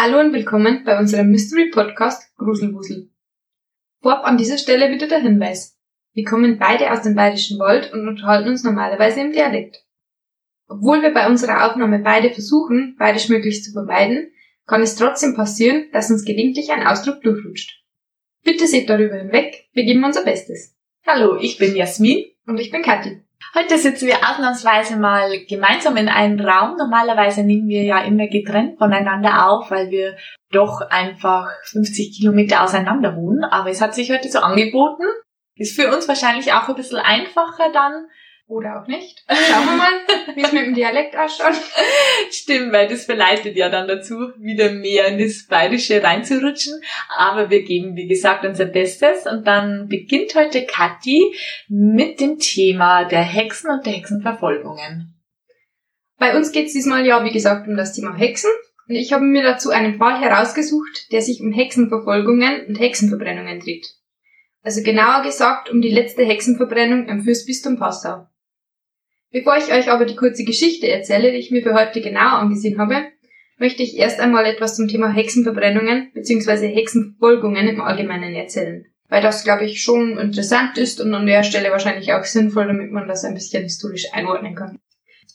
Hallo und willkommen bei unserem Mystery Podcast Gruselwusel. Vorab an dieser Stelle wieder der Hinweis. Wir kommen beide aus dem Bayerischen Wald und unterhalten uns normalerweise im Dialekt. Obwohl wir bei unserer Aufnahme beide versuchen, Bayerisch möglichst zu vermeiden, kann es trotzdem passieren, dass uns gelegentlich ein Ausdruck durchrutscht. Bitte seht darüber hinweg, wir geben unser Bestes. Hallo, ich bin Jasmin. Und ich bin Kathi. Heute sitzen wir ausnahmsweise mal gemeinsam in einem Raum. Normalerweise nehmen wir ja immer getrennt voneinander auf, weil wir doch einfach 50 Kilometer auseinander wohnen. Aber es hat sich heute so angeboten. Ist für uns wahrscheinlich auch ein bisschen einfacher dann, oder auch nicht. Schauen wir mal, wie es mit dem Dialekt ausschaut. Stimmt, weil das verleitet ja dann dazu, wieder mehr in das Bayerische reinzurutschen. Aber wir geben, wie gesagt, unser Bestes. Und dann beginnt heute Kathi mit dem Thema der Hexen und der Hexenverfolgungen. Bei uns geht es diesmal ja, wie gesagt, um das Thema Hexen. Und ich habe mir dazu einen Fall herausgesucht, der sich um Hexenverfolgungen und Hexenverbrennungen dreht. Also genauer gesagt um die letzte Hexenverbrennung im Fürstbistum Passau. Bevor ich euch aber die kurze Geschichte erzähle, die ich mir für heute genauer angesehen habe, möchte ich erst einmal etwas zum Thema Hexenverbrennungen bzw. Hexenverfolgungen im Allgemeinen erzählen. Weil das, glaube ich, schon interessant ist und an der Stelle wahrscheinlich auch sinnvoll, damit man das ein bisschen historisch einordnen kann.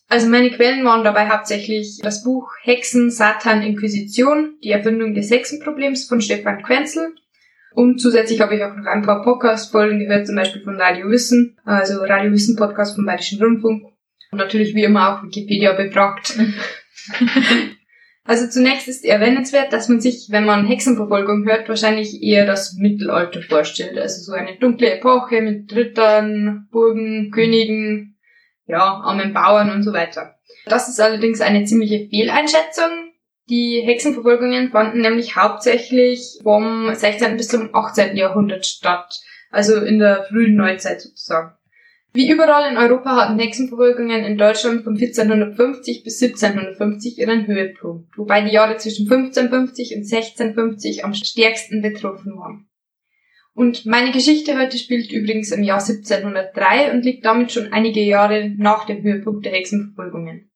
Also meine Quellen waren dabei hauptsächlich das Buch Hexen, Satan, Inquisition, die Erfindung des Hexenproblems von Stefan Quenzel und zusätzlich habe ich auch noch ein paar Podcast-Folgen gehört, zum Beispiel von Radio Wissen, also Radio Wissen Podcast vom Bayerischen Rundfunk. Und natürlich wie immer auch Wikipedia befragt. also zunächst ist erwähnenswert, dass man sich, wenn man Hexenverfolgung hört, wahrscheinlich eher das Mittelalter vorstellt. Also so eine dunkle Epoche mit Rittern, Burgen, Königen, ja, armen Bauern und so weiter. Das ist allerdings eine ziemliche Fehleinschätzung, die Hexenverfolgungen fanden nämlich hauptsächlich vom 16. bis zum 18. Jahrhundert statt, also in der frühen Neuzeit sozusagen. Wie überall in Europa hatten Hexenverfolgungen in Deutschland von 1450 bis 1750 ihren Höhepunkt, wobei die Jahre zwischen 1550 und 1650 am stärksten betroffen waren. Und meine Geschichte heute spielt übrigens im Jahr 1703 und liegt damit schon einige Jahre nach dem Höhepunkt der Hexenverfolgungen.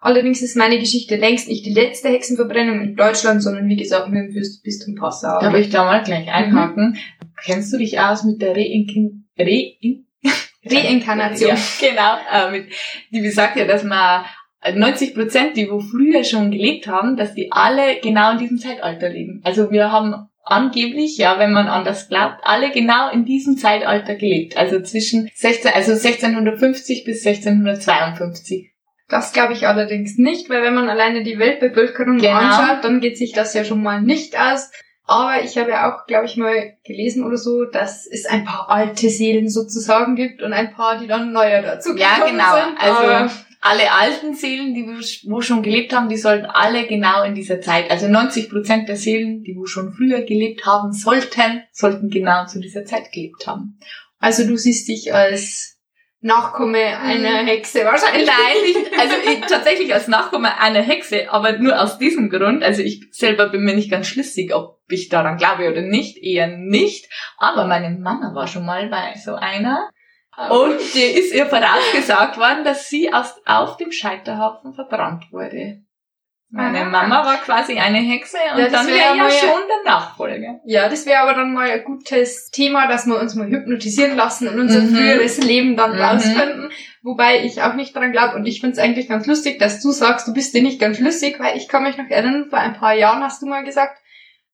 Allerdings ist meine Geschichte längst nicht die letzte Hexenverbrennung in Deutschland, sondern wie gesagt nur im Fürstbistum Passau. Darf ich da mal gleich einhaken? Mhm. Kennst du dich aus mit der Reinkin Rein Reinkarnation? Ja, genau. Äh, mit, die besagt ja, dass man 90 Prozent, die wo früher schon gelebt haben, dass die alle genau in diesem Zeitalter leben. Also wir haben angeblich, ja, wenn man an das glaubt, alle genau in diesem Zeitalter gelebt. Also zwischen 16, also 1650 bis 1652. Das glaube ich allerdings nicht, weil wenn man alleine die Weltbevölkerung genau. anschaut, dann geht sich das ja schon mal nicht aus. Aber ich habe ja auch, glaube ich, mal gelesen oder so, dass es ein paar alte Seelen sozusagen gibt und ein paar, die dann neuer dazu ja, genau. sind. Also alle alten Seelen, die wo schon gelebt haben, die sollten alle genau in dieser Zeit, also 90 Prozent der Seelen, die wo schon früher gelebt haben sollten, sollten genau zu dieser Zeit gelebt haben. Also du siehst dich als Nachkomme einer Hexe wahrscheinlich. Nein, ich, also ich, tatsächlich als Nachkomme einer Hexe, aber nur aus diesem Grund. Also ich selber bin mir nicht ganz schlüssig, ob ich daran glaube oder nicht, eher nicht. Aber meine Mama war schon mal bei so einer. Und dir ist ihr vorausgesagt worden, dass sie aus, auf dem Scheiterhaufen verbrannt wurde. Meine Mama war quasi eine Hexe und ja, dann wäre ja schon der Nachfolger. Ja, das wäre aber dann mal ein gutes Thema, dass wir uns mal hypnotisieren lassen und unser mhm. früheres Leben dann mhm. rausfinden. Wobei ich auch nicht daran glaube und ich finde es eigentlich ganz lustig, dass du sagst, du bist dir nicht ganz schlüssig, weil ich kann mich noch erinnern, vor ein paar Jahren hast du mal gesagt,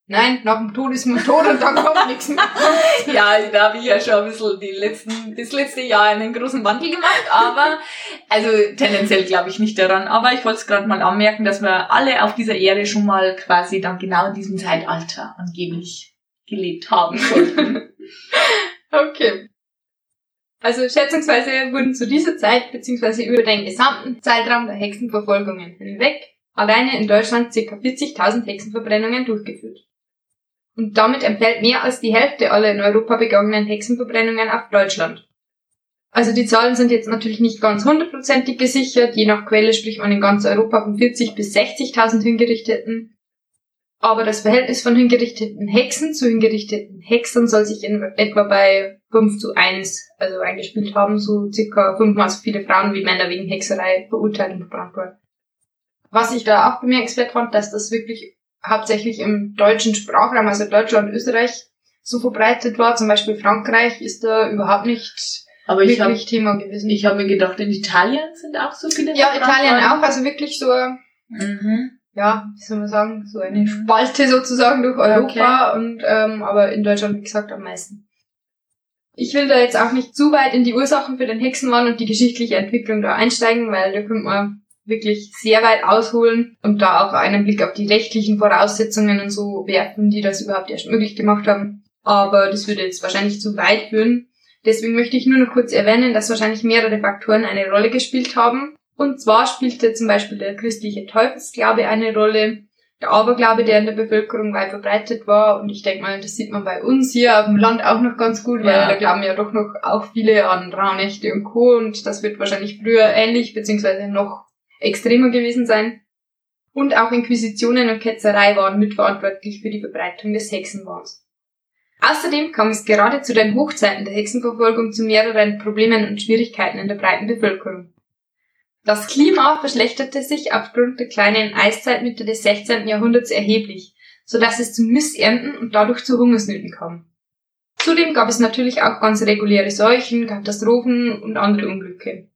Nein, nach dem Tod ist man tot und dann kommt nichts mehr. ja, da habe ich ja schon ein bisschen die letzten, das letzte Jahr einen großen Wandel gemacht, aber also tendenziell glaube ich nicht daran. Aber ich wollte es gerade mal anmerken, dass wir alle auf dieser Erde schon mal quasi dann genau in diesem Zeitalter angeblich gelebt haben sollten. okay. Also schätzungsweise wurden zu dieser Zeit beziehungsweise über den gesamten Zeitraum der Hexenverfolgungen hinweg alleine in Deutschland ca. 40.000 Hexenverbrennungen durchgeführt und damit entfällt mehr als die Hälfte aller in Europa begangenen Hexenverbrennungen auf Deutschland. Also die Zahlen sind jetzt natürlich nicht ganz hundertprozentig gesichert, je nach Quelle spricht man in ganz Europa von 40 bis 60.000 Hingerichteten. Aber das Verhältnis von hingerichteten Hexen zu hingerichteten Hexern soll sich in etwa bei 5 zu 1 also eingespielt haben, so circa fünfmal so viele Frauen wie Männer wegen Hexerei verurteilt und verbrannt wurden. Was ich da auch bemerkenswert fand, dass das wirklich hauptsächlich im deutschen Sprachraum, also Deutschland, Österreich, so verbreitet war. Zum Beispiel Frankreich ist da überhaupt nicht Aber ich habe wirklich Thema gewesen. ich hab mir gedacht, in Italien sind auch so viele ja, Italien auch, also wirklich so, Mhm. ja, wie soll man sagen, so eine Mhm. Spalte sozusagen durch Europa Okay. und ähm, aber in Deutschland, wie gesagt, am meisten. Ich will da jetzt auch nicht zu weit in die Ursachen für den Hexenwahn und die geschichtliche Entwicklung da einsteigen, weil da könnte man wirklich sehr weit ausholen und da auch einen Blick auf die rechtlichen Voraussetzungen und so werfen, die das überhaupt erst möglich gemacht haben. Aber das würde jetzt wahrscheinlich zu weit führen. Deswegen möchte ich nur noch kurz erwähnen, dass wahrscheinlich mehrere Faktoren eine Rolle gespielt haben. Und zwar spielte zum Beispiel der christliche Teufelsglaube eine Rolle, der Aberglaube, der in der Bevölkerung weit verbreitet war. Und ich denke mal, das sieht man bei uns hier auf dem Land auch noch ganz gut, weil Ja. da glauben ja doch noch auch viele an Rauhnächte und Co. Und das wird wahrscheinlich früher ähnlich, beziehungsweise noch extremer gewesen sein. Und auch Inquisitionen und Ketzerei waren mitverantwortlich für die Verbreitung des Hexenwahns. Außerdem kam es gerade zu den Hochzeiten der Hexenverfolgung zu mehreren Problemen und Schwierigkeiten in der breiten Bevölkerung. Das Klima verschlechterte sich aufgrund der kleinen Eiszeit Mitte des 16. Jahrhunderts erheblich, so dass es zu Missernten und dadurch zu Hungersnöten kam. Zudem gab es natürlich auch ganz reguläre Seuchen, Katastrophen und andere Unglücke.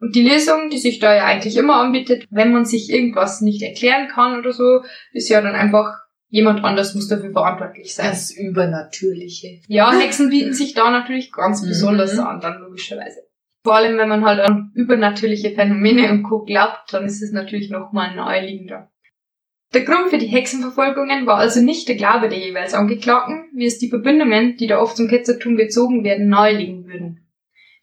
Und die Lösung, die sich da ja eigentlich immer anbietet, wenn man sich irgendwas nicht erklären kann oder so, ist ja dann einfach, jemand anders muss dafür verantwortlich sein. Das Übernatürliche. Ja, Hexen bieten sich da natürlich ganz Mhm. besonders an, dann logischerweise. Vor allem, wenn man halt an übernatürliche Phänomene und Co. glaubt, dann ist es natürlich nochmal naheliegender. Der Grund für die Hexenverfolgungen war also nicht der Glaube der jeweils Angeklagten, wie es die Verbindungen, die da oft zum Ketzertum gezogen werden, naheliegen würden.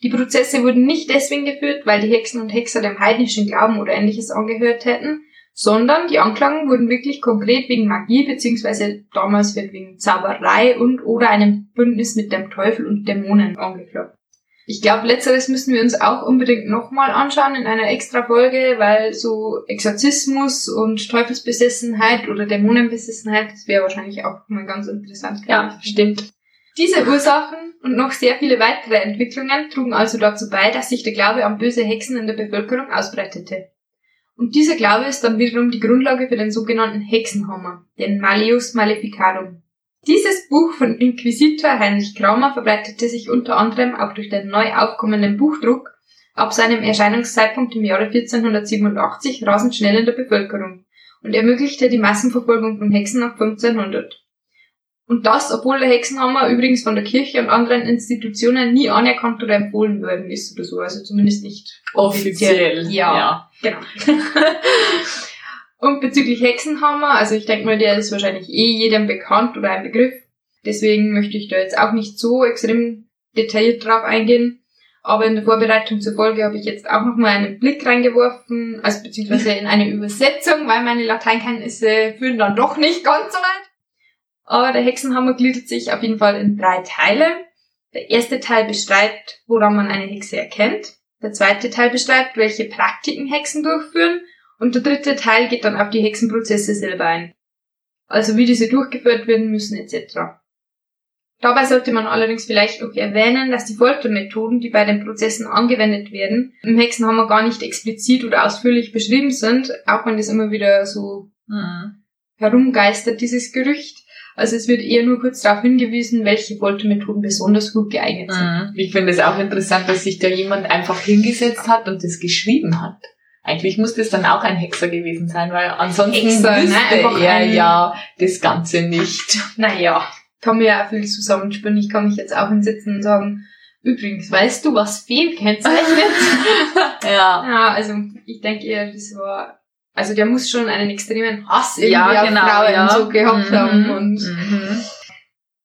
Die Prozesse wurden nicht deswegen geführt, weil die Hexen und Hexer dem heidnischen Glauben oder ähnliches angehört hätten, sondern die Anklagen wurden wirklich konkret wegen Magie beziehungsweise damals wird wegen Zauberei und oder einem Bündnis mit dem Teufel und Dämonen angeklagt. Ich glaube, letzteres müssen wir uns auch unbedingt nochmal anschauen in einer extra Folge, weil so Exorzismus und Teufelsbesessenheit oder Dämonenbesessenheit, das wäre wahrscheinlich auch mal ganz interessant. Ja, stimmt. Diese Ursachen und noch sehr viele weitere Entwicklungen trugen also dazu bei, dass sich der Glaube an böse Hexen in der Bevölkerung ausbreitete. Und dieser Glaube ist dann wiederum die Grundlage für den sogenannten Hexenhammer, den Malleus Maleficarum. Dieses Buch von Inquisitor Heinrich Kramer verbreitete sich unter anderem auch durch den neu aufkommenden Buchdruck ab seinem Erscheinungszeitpunkt im Jahre 1487 rasend schnell in der Bevölkerung und ermöglichte die Massenverfolgung von Hexen ab 1500. Und das, obwohl der Hexenhammer übrigens von der Kirche und anderen Institutionen nie anerkannt oder empfohlen worden ist oder so, also zumindest nicht Offiziell. Ja. Genau. Und bezüglich Hexenhammer, also ich denke mal, der ist wahrscheinlich eh jedem bekannt oder ein Begriff. Deswegen möchte ich da jetzt auch nicht so extrem detailliert drauf eingehen. Aber in der Vorbereitung zur Folge habe ich jetzt auch nochmal einen Blick reingeworfen, also beziehungsweise in eine Übersetzung, weil meine Lateinkenntnisse führen dann doch nicht ganz so weit. Aber der Hexenhammer gliedert sich auf jeden Fall in drei Teile. Der erste Teil beschreibt, woran man eine Hexe erkennt. Der zweite Teil beschreibt, welche Praktiken Hexen durchführen. Und der dritte Teil geht dann auf die Hexenprozesse selber ein. Also wie diese durchgeführt werden müssen etc. Dabei sollte man allerdings vielleicht noch erwähnen, dass die Foltermethoden, die bei den Prozessen angewendet werden, im Hexenhammer gar nicht explizit oder ausführlich beschrieben sind, auch wenn das immer wieder so Mhm. herumgeistert, dieses Gerücht. Also es wird eher nur kurz darauf hingewiesen, welche Foltermethoden besonders gut geeignet sind. Mhm. Ich finde es auch interessant, dass sich da jemand einfach hingesetzt hat und das geschrieben hat. Eigentlich muss das dann auch ein Hexer gewesen sein, weil ansonsten Hexer, ne? wüsste Einfach er ja das Ganze nicht. Naja, kann mir ja auch viel zusammenspinnen. Ich kann mich jetzt auch hinsetzen und sagen, übrigens, weißt du, was Feen kennzeichnet? ja. ja, also ich denke eher, das war, also der muss schon einen extremen Hass irgendwie Ja, auf genau, Frauen ja. so gehabt Mhm. haben. Und, Mhm.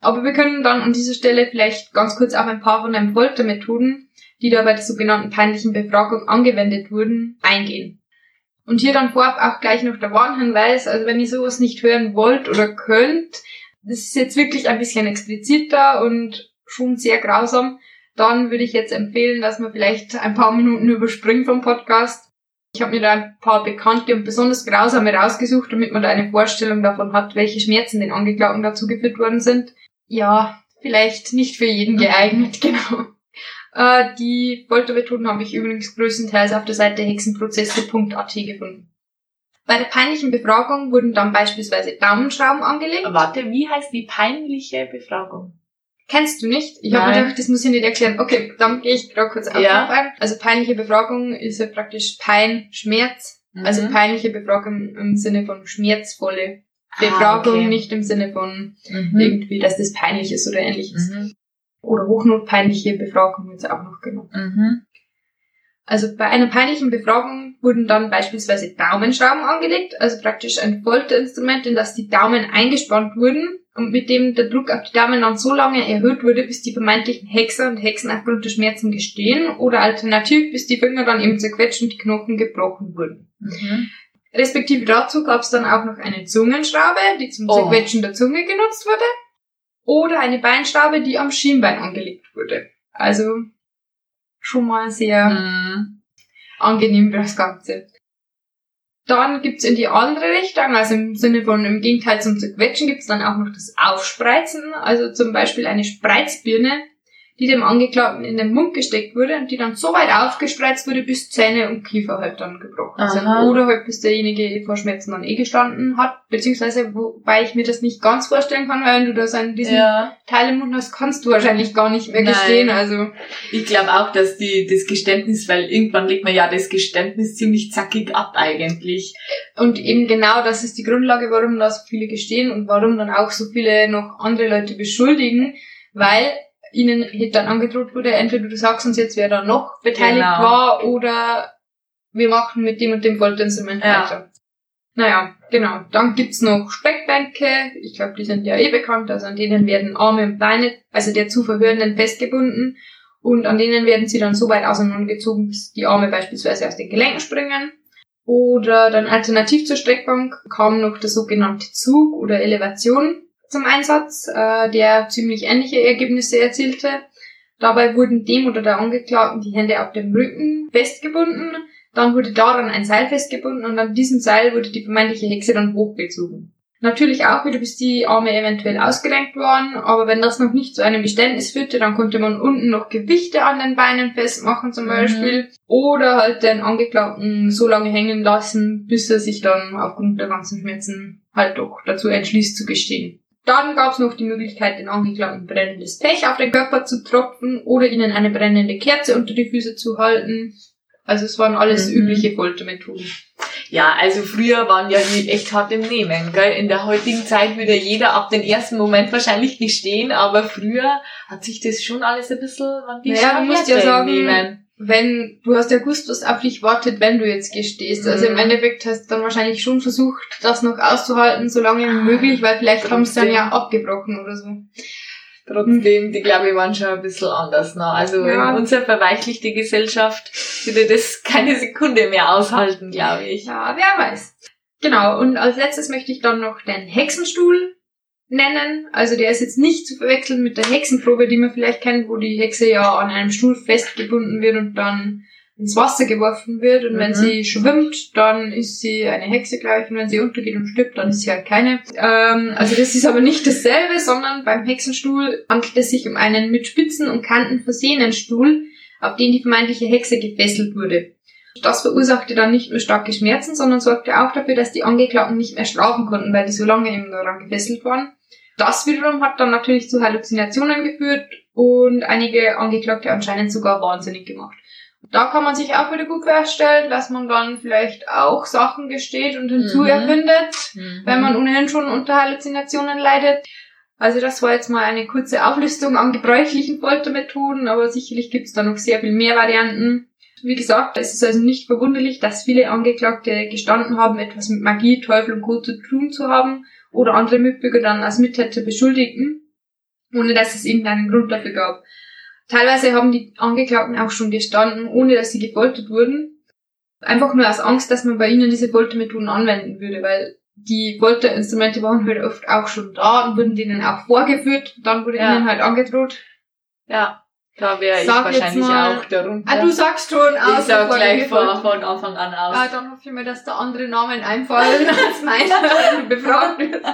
aber wir können dann an dieser Stelle vielleicht ganz kurz auf ein paar von den Foltermethoden, die da bei der sogenannten peinlichen Befragung angewendet wurden, eingehen. Und hier dann vorab auch gleich noch der Warnhinweis, also wenn ihr sowas nicht hören wollt oder könnt, das ist jetzt wirklich ein bisschen expliziter und schon sehr grausam, dann würde ich jetzt empfehlen, dass man vielleicht ein paar Minuten überspringt vom Podcast. Ich habe mir da ein paar bekannte und besonders grausame rausgesucht, damit man da eine Vorstellung davon hat, welche Schmerzen den Angeklagten dazu geführt worden sind. Ja, vielleicht nicht für jeden geeignet, genau. Äh, die Foltermethoden habe ich übrigens größtenteils auf der Seite hexenprozesse.at gefunden. Bei der peinlichen Befragung wurden dann beispielsweise Daumenschrauben angelegt. Warte, wie heißt die peinliche Befragung? Kennst du nicht? Ich habe gedacht, das muss ich nicht erklären. Okay, dann gehe ich gerade kurz auf Ja. ein. Also peinliche Befragung ist ja praktisch Pein, Schmerz. Also Mhm. peinliche Befragung im Sinne von schmerzvolle Ah, Befragung, okay. nicht im Sinne von Mhm. irgendwie, dass das peinlich ist oder ähnliches. Mhm. Oder hochnotpeinliche Befragung jetzt auch noch genannt. Mhm. Also bei einer peinlichen Befragung wurden dann beispielsweise Daumenschrauben angelegt, also praktisch ein Folterinstrument, in das die Daumen eingespannt wurden und mit dem der Druck auf die Daumen dann so lange erhöht wurde, bis die vermeintlichen Hexer und Hexen aufgrund der Schmerzen gestehen oder alternativ, bis die Finger dann eben zerquetscht und die Knochen gebrochen wurden. Mhm. Respektive dazu gab es dann auch noch eine Zungenschraube, die zum Oh. Zerquetschen der Zunge genutzt wurde, oder eine Beinschraube, die am Schienbein angelegt wurde. Also schon mal sehr Mhm. Angenehm das Ganze. Dann gibt's in die andere Richtung, also im Sinne von im Gegenteil zum Zerquetschen, gibt's dann auch noch das Aufspreizen, also zum Beispiel eine Spreizbirne, die dem Angeklagten in den Mund gesteckt wurde und die dann so weit aufgespreizt wurde, bis Zähne und Kiefer halt dann gebrochen sind. Aha. Oder halt bis derjenige vor Schmerzen dann eh gestanden hat, beziehungsweise wobei ich mir das nicht ganz vorstellen kann, weil wenn du da so einen, diesen Ja, Teil im Mund hast, kannst du wahrscheinlich gar nicht mehr Nein. gestehen, also ich glaube auch, dass die das Geständnis, weil irgendwann legt man ja das Geständnis ziemlich zackig ab eigentlich. Und eben genau das ist die Grundlage, warum da so viele gestehen und warum dann auch so viele noch andere Leute beschuldigen, weil ihnen dann angedroht wurde, entweder du sagst uns jetzt, wer da noch beteiligt Genau. war oder wir machen mit dem und dem Folterinstrument Ja. weiter. Naja, genau. Dann gibt's noch Speckbänke. Ich glaube, die sind ja eh bekannt. Also an denen werden Arme und Beine, also der zu Verhörenden, festgebunden. Und an denen werden sie dann so weit auseinandergezogen, bis die Arme beispielsweise aus den Gelenken springen. Oder dann alternativ zur Streckbank kam noch der sogenannte Zug oder Elevation zum Einsatz, äh, der ziemlich ähnliche Ergebnisse erzielte. Dabei wurden dem oder der Angeklagten die Hände auf dem Rücken festgebunden, dann wurde daran ein Seil festgebunden und an diesem Seil wurde die vermeintliche Hexe dann hochgezogen. Natürlich auch wieder, bis die Arme eventuell ausgerenkt waren, aber wenn das noch nicht zu einem Geständnis führte, dann konnte man unten noch Gewichte an den Beinen festmachen zum Mhm. Beispiel oder halt den Angeklagten so lange hängen lassen, bis er sich dann aufgrund der ganzen Schmerzen halt doch dazu entschließt zu gestehen. Dann gab es noch die Möglichkeit, den Angeklagten brennendes Pech auf den Körper zu tropfen oder ihnen eine brennende Kerze unter die Füße zu halten. Also es waren alles Mhm. übliche Foltermethoden. Ja, also früher waren ja die echt hart im Nehmen, gell? In der heutigen Zeit würde jeder ab dem ersten Moment wahrscheinlich gestehen, aber früher hat sich das schon alles ein bisschen Naja, du musst ja sagen, nehmen. Wenn du hast ja gewusst, was auf dich wartet, wenn du jetzt gestehst. Also im Mhm. Endeffekt hast du dann wahrscheinlich schon versucht, das noch auszuhalten, so lange wie möglich, weil vielleicht haben sie dann ja abgebrochen oder so. Trotzdem, die glaube ich waren schon ein bisschen anders. Ne? Also Ja. in unserer verweichlichte Gesellschaft würde das keine Sekunde mehr aushalten, glaube ich. Ja, wer weiß. Genau, und als letztes möchte ich dann noch den Hexenstuhl nennen. Also der ist jetzt nicht zu verwechseln mit der Hexenprobe, die man vielleicht kennt, wo die Hexe ja an einem Stuhl festgebunden wird und dann ins Wasser geworfen wird. Und wenn Mhm. sie schwimmt, dann ist sie eine Hexe gleich. Und wenn sie untergeht und stirbt, dann ist sie halt keine. Ähm, also das ist aber nicht dasselbe, sondern beim Hexenstuhl handelt es sich um einen mit Spitzen und Kanten versehenen Stuhl, auf den die vermeintliche Hexe gefesselt wurde. Das verursachte dann nicht nur starke Schmerzen, sondern sorgte auch dafür, dass die Angeklagten nicht mehr schlafen konnten, weil die so lange eben daran gefesselt waren. Das wiederum hat dann natürlich zu Halluzinationen geführt und einige Angeklagte anscheinend sogar wahnsinnig gemacht. Da kann man sich auch wieder gut vorstellen, dass man dann vielleicht auch Sachen gesteht und hinzu Mhm. erfindet, Mhm. wenn man ohnehin schon unter Halluzinationen leidet. Also das war jetzt mal eine kurze Auflistung an gebräuchlichen Foltermethoden, aber sicherlich gibt es da noch sehr viel mehr Varianten. Wie gesagt, es ist also nicht verwunderlich, dass viele Angeklagte gestanden haben, etwas mit Magie, Teufel und Co. zu tun zu haben oder andere Mitbürger dann als Mittäter beschuldigten, ohne dass es irgendeinen Grund dafür gab. Teilweise haben die Angeklagten auch schon gestanden, ohne dass sie gefoltert wurden. Einfach nur aus Angst, dass man bei ihnen diese Foltermethoden anwenden würde, weil die Folterinstrumente waren halt oft auch schon da und wurden denen auch vorgeführt. Dann wurde Ja. ihnen halt angedroht. Ja, da wäre ich Sag wahrscheinlich mal- auch darunter. Ah, du sagst schon ich aus. sag bevor gleich von, von Anfang an aus. Ah, dann hoffe ich mir, dass da andere Namen einfallen als meiner, wenn du befragt wirst.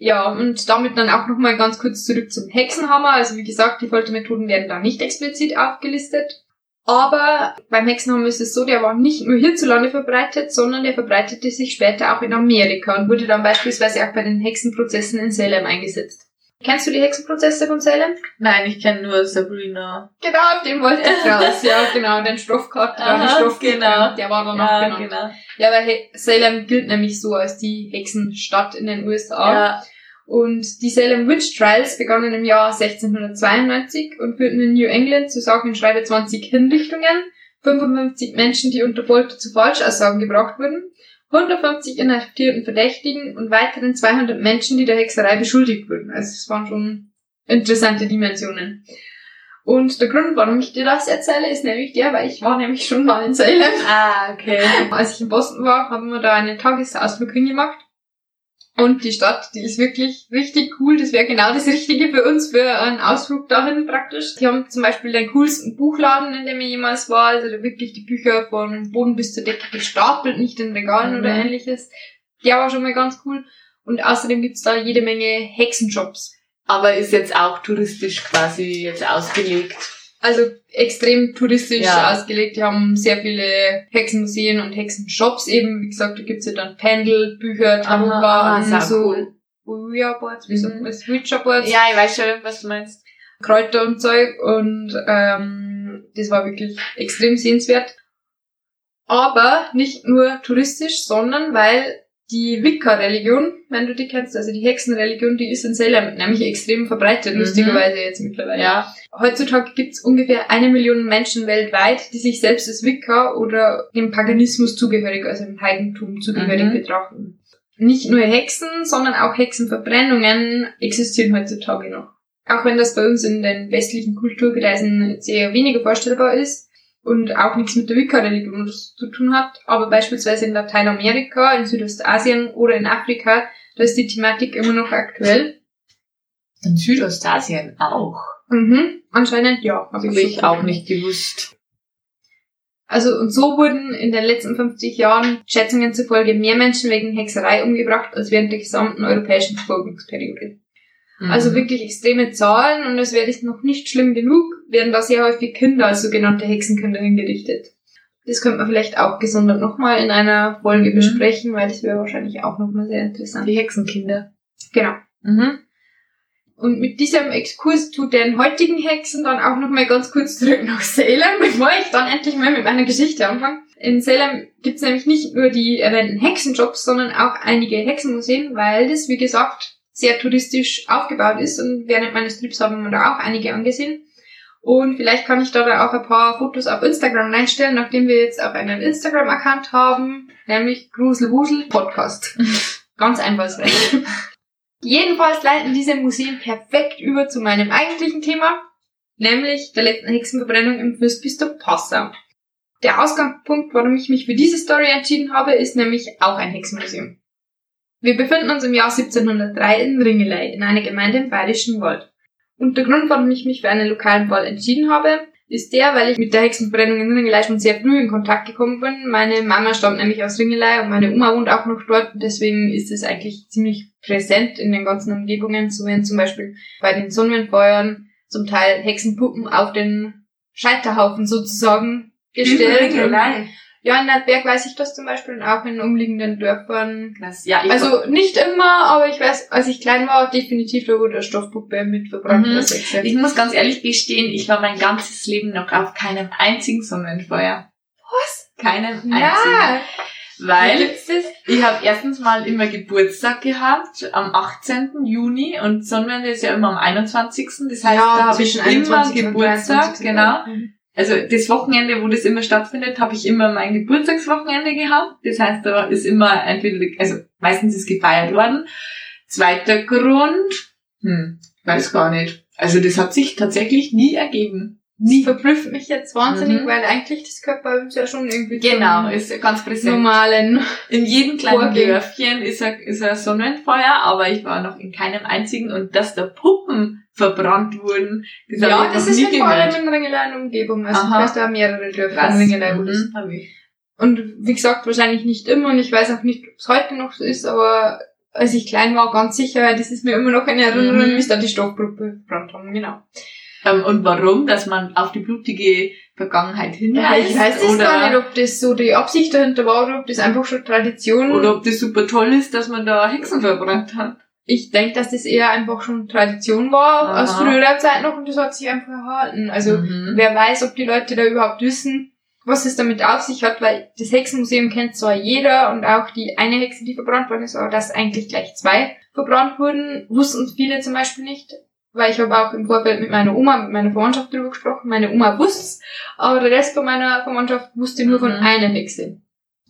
Ja, und damit dann auch nochmal ganz kurz zurück zum Hexenhammer. Also wie gesagt, die Foltermethoden werden da nicht explizit aufgelistet. Aber beim Hexenhammer ist es so, der war nicht nur hierzulande verbreitet, sondern der verbreitete sich später auch in Amerika und wurde dann beispielsweise auch bei den Hexenprozessen in Salem eingesetzt. Kennst du die Hexenprozesse von Salem? Nein, ich kenne nur Sabrina. Genau, auf den wollte ich raus. Ja, genau, den Stoffkarte, Aha, den Stoff, genau. der war dann noch Ja, genannt. genau. Ja, weil He- Salem gilt nämlich so als die Hexenstadt in den USA. Ja. Und die Salem Witch Trials begannen im Jahr 1692 und führten in New England zu sagen und schreibe 20 Hinrichtungen, 55 Menschen, die unter Folter zu Falschaussagen gebracht wurden, 150 inhaftierten Verdächtigen und weiteren 200 Menschen, die der Hexerei beschuldigt wurden. Also es waren schon interessante Dimensionen. Und der Grund, warum ich dir das erzähle, ist nämlich der, weil ich war nämlich schon mal in Salem. Ah, okay. Als ich in Boston war, haben wir da einen Tagesausflug hingemacht. Und die Stadt, die ist wirklich richtig cool. Das wäre genau das Richtige für uns, für einen Ausflug dahin praktisch. Die haben zum Beispiel den coolsten Buchladen, in dem ich jemals war. Also da wirklich die Bücher von Boden bis zur Decke gestapelt, nicht in Regalen Mhm. oder ähnliches. Der war schon mal ganz cool. Und außerdem gibt's da jede Menge Hexenshops. Aber ist jetzt auch touristisch quasi jetzt ausgelegt. Also extrem touristisch Ja. ausgelegt. Die haben sehr viele Hexenmuseen und Hexenshops eben. Wie gesagt, da gibt's ja dann Pendel, Bücher, Aha, Tarotkarten, ist auch so cool. Ouija-Boards, wie sagt Mhm. man das? Witcher-Boards, Ja, ich weiß schon, was du meinst. Kräuter und Zeug. Und ähm, das war wirklich extrem sehenswert. Aber nicht nur touristisch, sondern weil die Wicca-Religion, wenn du die kennst, also die Hexenreligion, die ist in Salem nämlich extrem verbreitet, Mhm. lustigerweise jetzt mittlerweile. Ja. Heutzutage gibt es ungefähr eine Million Menschen weltweit, die sich selbst als Wicca oder dem Paganismus zugehörig, also dem Heidentum zugehörig Mhm. betrachten. Nicht nur Hexen, sondern auch Hexenverbrennungen existieren heutzutage noch. Auch wenn das bei uns in den westlichen Kulturkreisen eher weniger vorstellbar ist und auch nichts mit der Wicca-Religion zu tun hat, aber beispielsweise in Lateinamerika, in Südostasien oder in Afrika, da ist die Thematik immer noch aktuell. In Südostasien auch. Mhm, anscheinend ja. Habe so ich auch verstanden. nicht gewusst. Also und so wurden in den letzten 50 Jahren Schätzungen zufolge mehr Menschen wegen Hexerei umgebracht als während der gesamten europäischen Verfolgungsperiode. Mhm. Also wirklich extreme Zahlen und es wäre noch nicht schlimm genug, werden da sehr häufig Kinder als sogenannte Hexenkinder hingerichtet. Das könnte man vielleicht auch gesondert nochmal in einer Folge Mhm. besprechen, weil das wäre wahrscheinlich auch nochmal sehr interessant. Die Hexenkinder. Genau. Mhm. Und mit diesem Exkurs zu den heutigen Hexen dann auch noch mal ganz kurz zurück nach Salem, bevor ich dann endlich mal mit meiner Geschichte anfange. In Salem gibt's nämlich nicht nur die erwähnten Hexenjobs, sondern auch einige Hexenmuseen, weil das, wie gesagt, sehr touristisch aufgebaut ist und während meines Trips haben wir da auch einige angesehen. Und vielleicht kann ich da auch ein paar Fotos auf Instagram reinstellen, nachdem wir jetzt auch einen Instagram-Account haben, nämlich Gruselwusel Podcast. Ganz einfallsreich. Jedenfalls leiten diese Museen perfekt über zu meinem eigentlichen Thema, nämlich der letzten Hexenverbrennung im Fürstbistum Passau. Der Ausgangspunkt, warum ich mich für diese Story entschieden habe, ist nämlich auch ein Hexenmuseum. Wir befinden uns im Jahr 1703 in Ringelei, in einer Gemeinde im Bayerischen Wald. Und der Grund, warum ich mich für einen lokalen Wald entschieden habe, ist der, weil ich mit der Hexenverbrennung in Ringelei schon sehr früh in Kontakt gekommen bin. Meine Mama stammt nämlich aus Ringelei und meine Oma wohnt auch noch dort. Deswegen ist es eigentlich ziemlich präsent in den ganzen Umgebungen. So werden zum Beispiel bei den Sonnenfeuern zum Teil Hexenpuppen auf den Scheiterhaufen sozusagen gestellt. Ringelei. Ja, in Nordberg weiß ich das zum Beispiel und auch in umliegenden Dörfern. Krass. Ja, ich Also nicht immer, aber ich weiß, als ich klein war, definitiv da wurde eine Stoffpuppe mit verbrannt Mhm. Ich muss ganz ehrlich gestehen, ich war mein ganzes Leben noch auf keinem einzigen Sonnenfeuer. Was? Keinem einzigen. Ja, Weil gibt's das? ich habe erstens mal immer Geburtstag gehabt am 18. Juni und Sonnenwende ist ja immer am 21. Das heißt, da habe ich zwischen immer 21. und Geburtstag, 23. genau. Mhm. Also das Wochenende, wo das immer stattfindet, habe ich immer mein Geburtstagswochenende gehabt. Das heißt, da ist immer entweder, also meistens ist gefeiert worden. Zweiter Grund, hm, weiß gar nicht. Also das hat sich tatsächlich nie ergeben. Das verblüfft mich jetzt wahnsinnig, Mhm. weil eigentlich das bei uns ja schon irgendwie Genau, ist ganz präsent. normalen. In jedem kleinen. Dörfchen ist ein, ist ein Sonnenfeuer, aber ich war noch in keinem einzigen und dass da Puppen verbrannt wurden, das Ja, das ist halt vor allem in Ringelei und Umgebung. Also Aha. du hast da mehrere Dörfer in Ringelei, wo das Mhm, hab ich. Und wie gesagt, wahrscheinlich nicht immer und ich weiß auch nicht, ob es heute noch so ist, aber als ich klein war, ganz sicher, das ist mir immer noch in Erinnerung, Mhm. wie es da die Stoffgruppe verbrannt haben, genau. Ähm, und warum? Dass man auf die blutige Vergangenheit Ja, hinweist? ich weiß es gar nicht, ob das so die Absicht dahinter war oder ob das einfach schon Tradition Oder ob das super toll ist, dass man da Hexen verbrannt hat. Ich denke, dass das eher einfach schon Tradition war Aha. aus früherer Zeit noch und das hat sich einfach erhalten. Also Mhm. wer weiß, ob die Leute da überhaupt wissen, was es damit auf sich hat, weil das Hexenmuseum kennt zwar jeder und auch die eine Hexe, die verbrannt worden ist, aber dass eigentlich gleich zwei verbrannt wurden, wussten viele zum Beispiel nicht. Weil ich habe auch im Vorfeld mit meiner Oma, mit meiner Verwandtschaft darüber gesprochen. Meine Oma wusste aber der Rest von meiner Verwandtschaft wusste nur von Mhm. einer Hexe.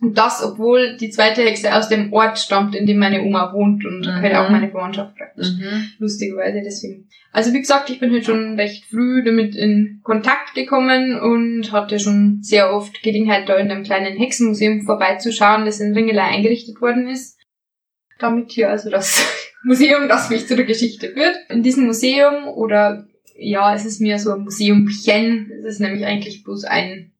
Und das, obwohl die zweite Hexe aus dem Ort stammt, in dem meine Oma wohnt und Mhm. halt auch meine Verwandtschaft praktisch. Mhm. Lustigerweise deswegen. Also wie gesagt, ich bin halt schon recht früh damit in Kontakt gekommen und hatte schon sehr oft Gelegenheit, da in einem kleinen Hexenmuseum vorbeizuschauen, das in Ringelei eingerichtet worden ist. Damit hier also das Museum, das mich zu der Geschichte führt. In diesem Museum oder ja, es ist mir so ein Museumpchen, es ist nämlich eigentlich bloß ein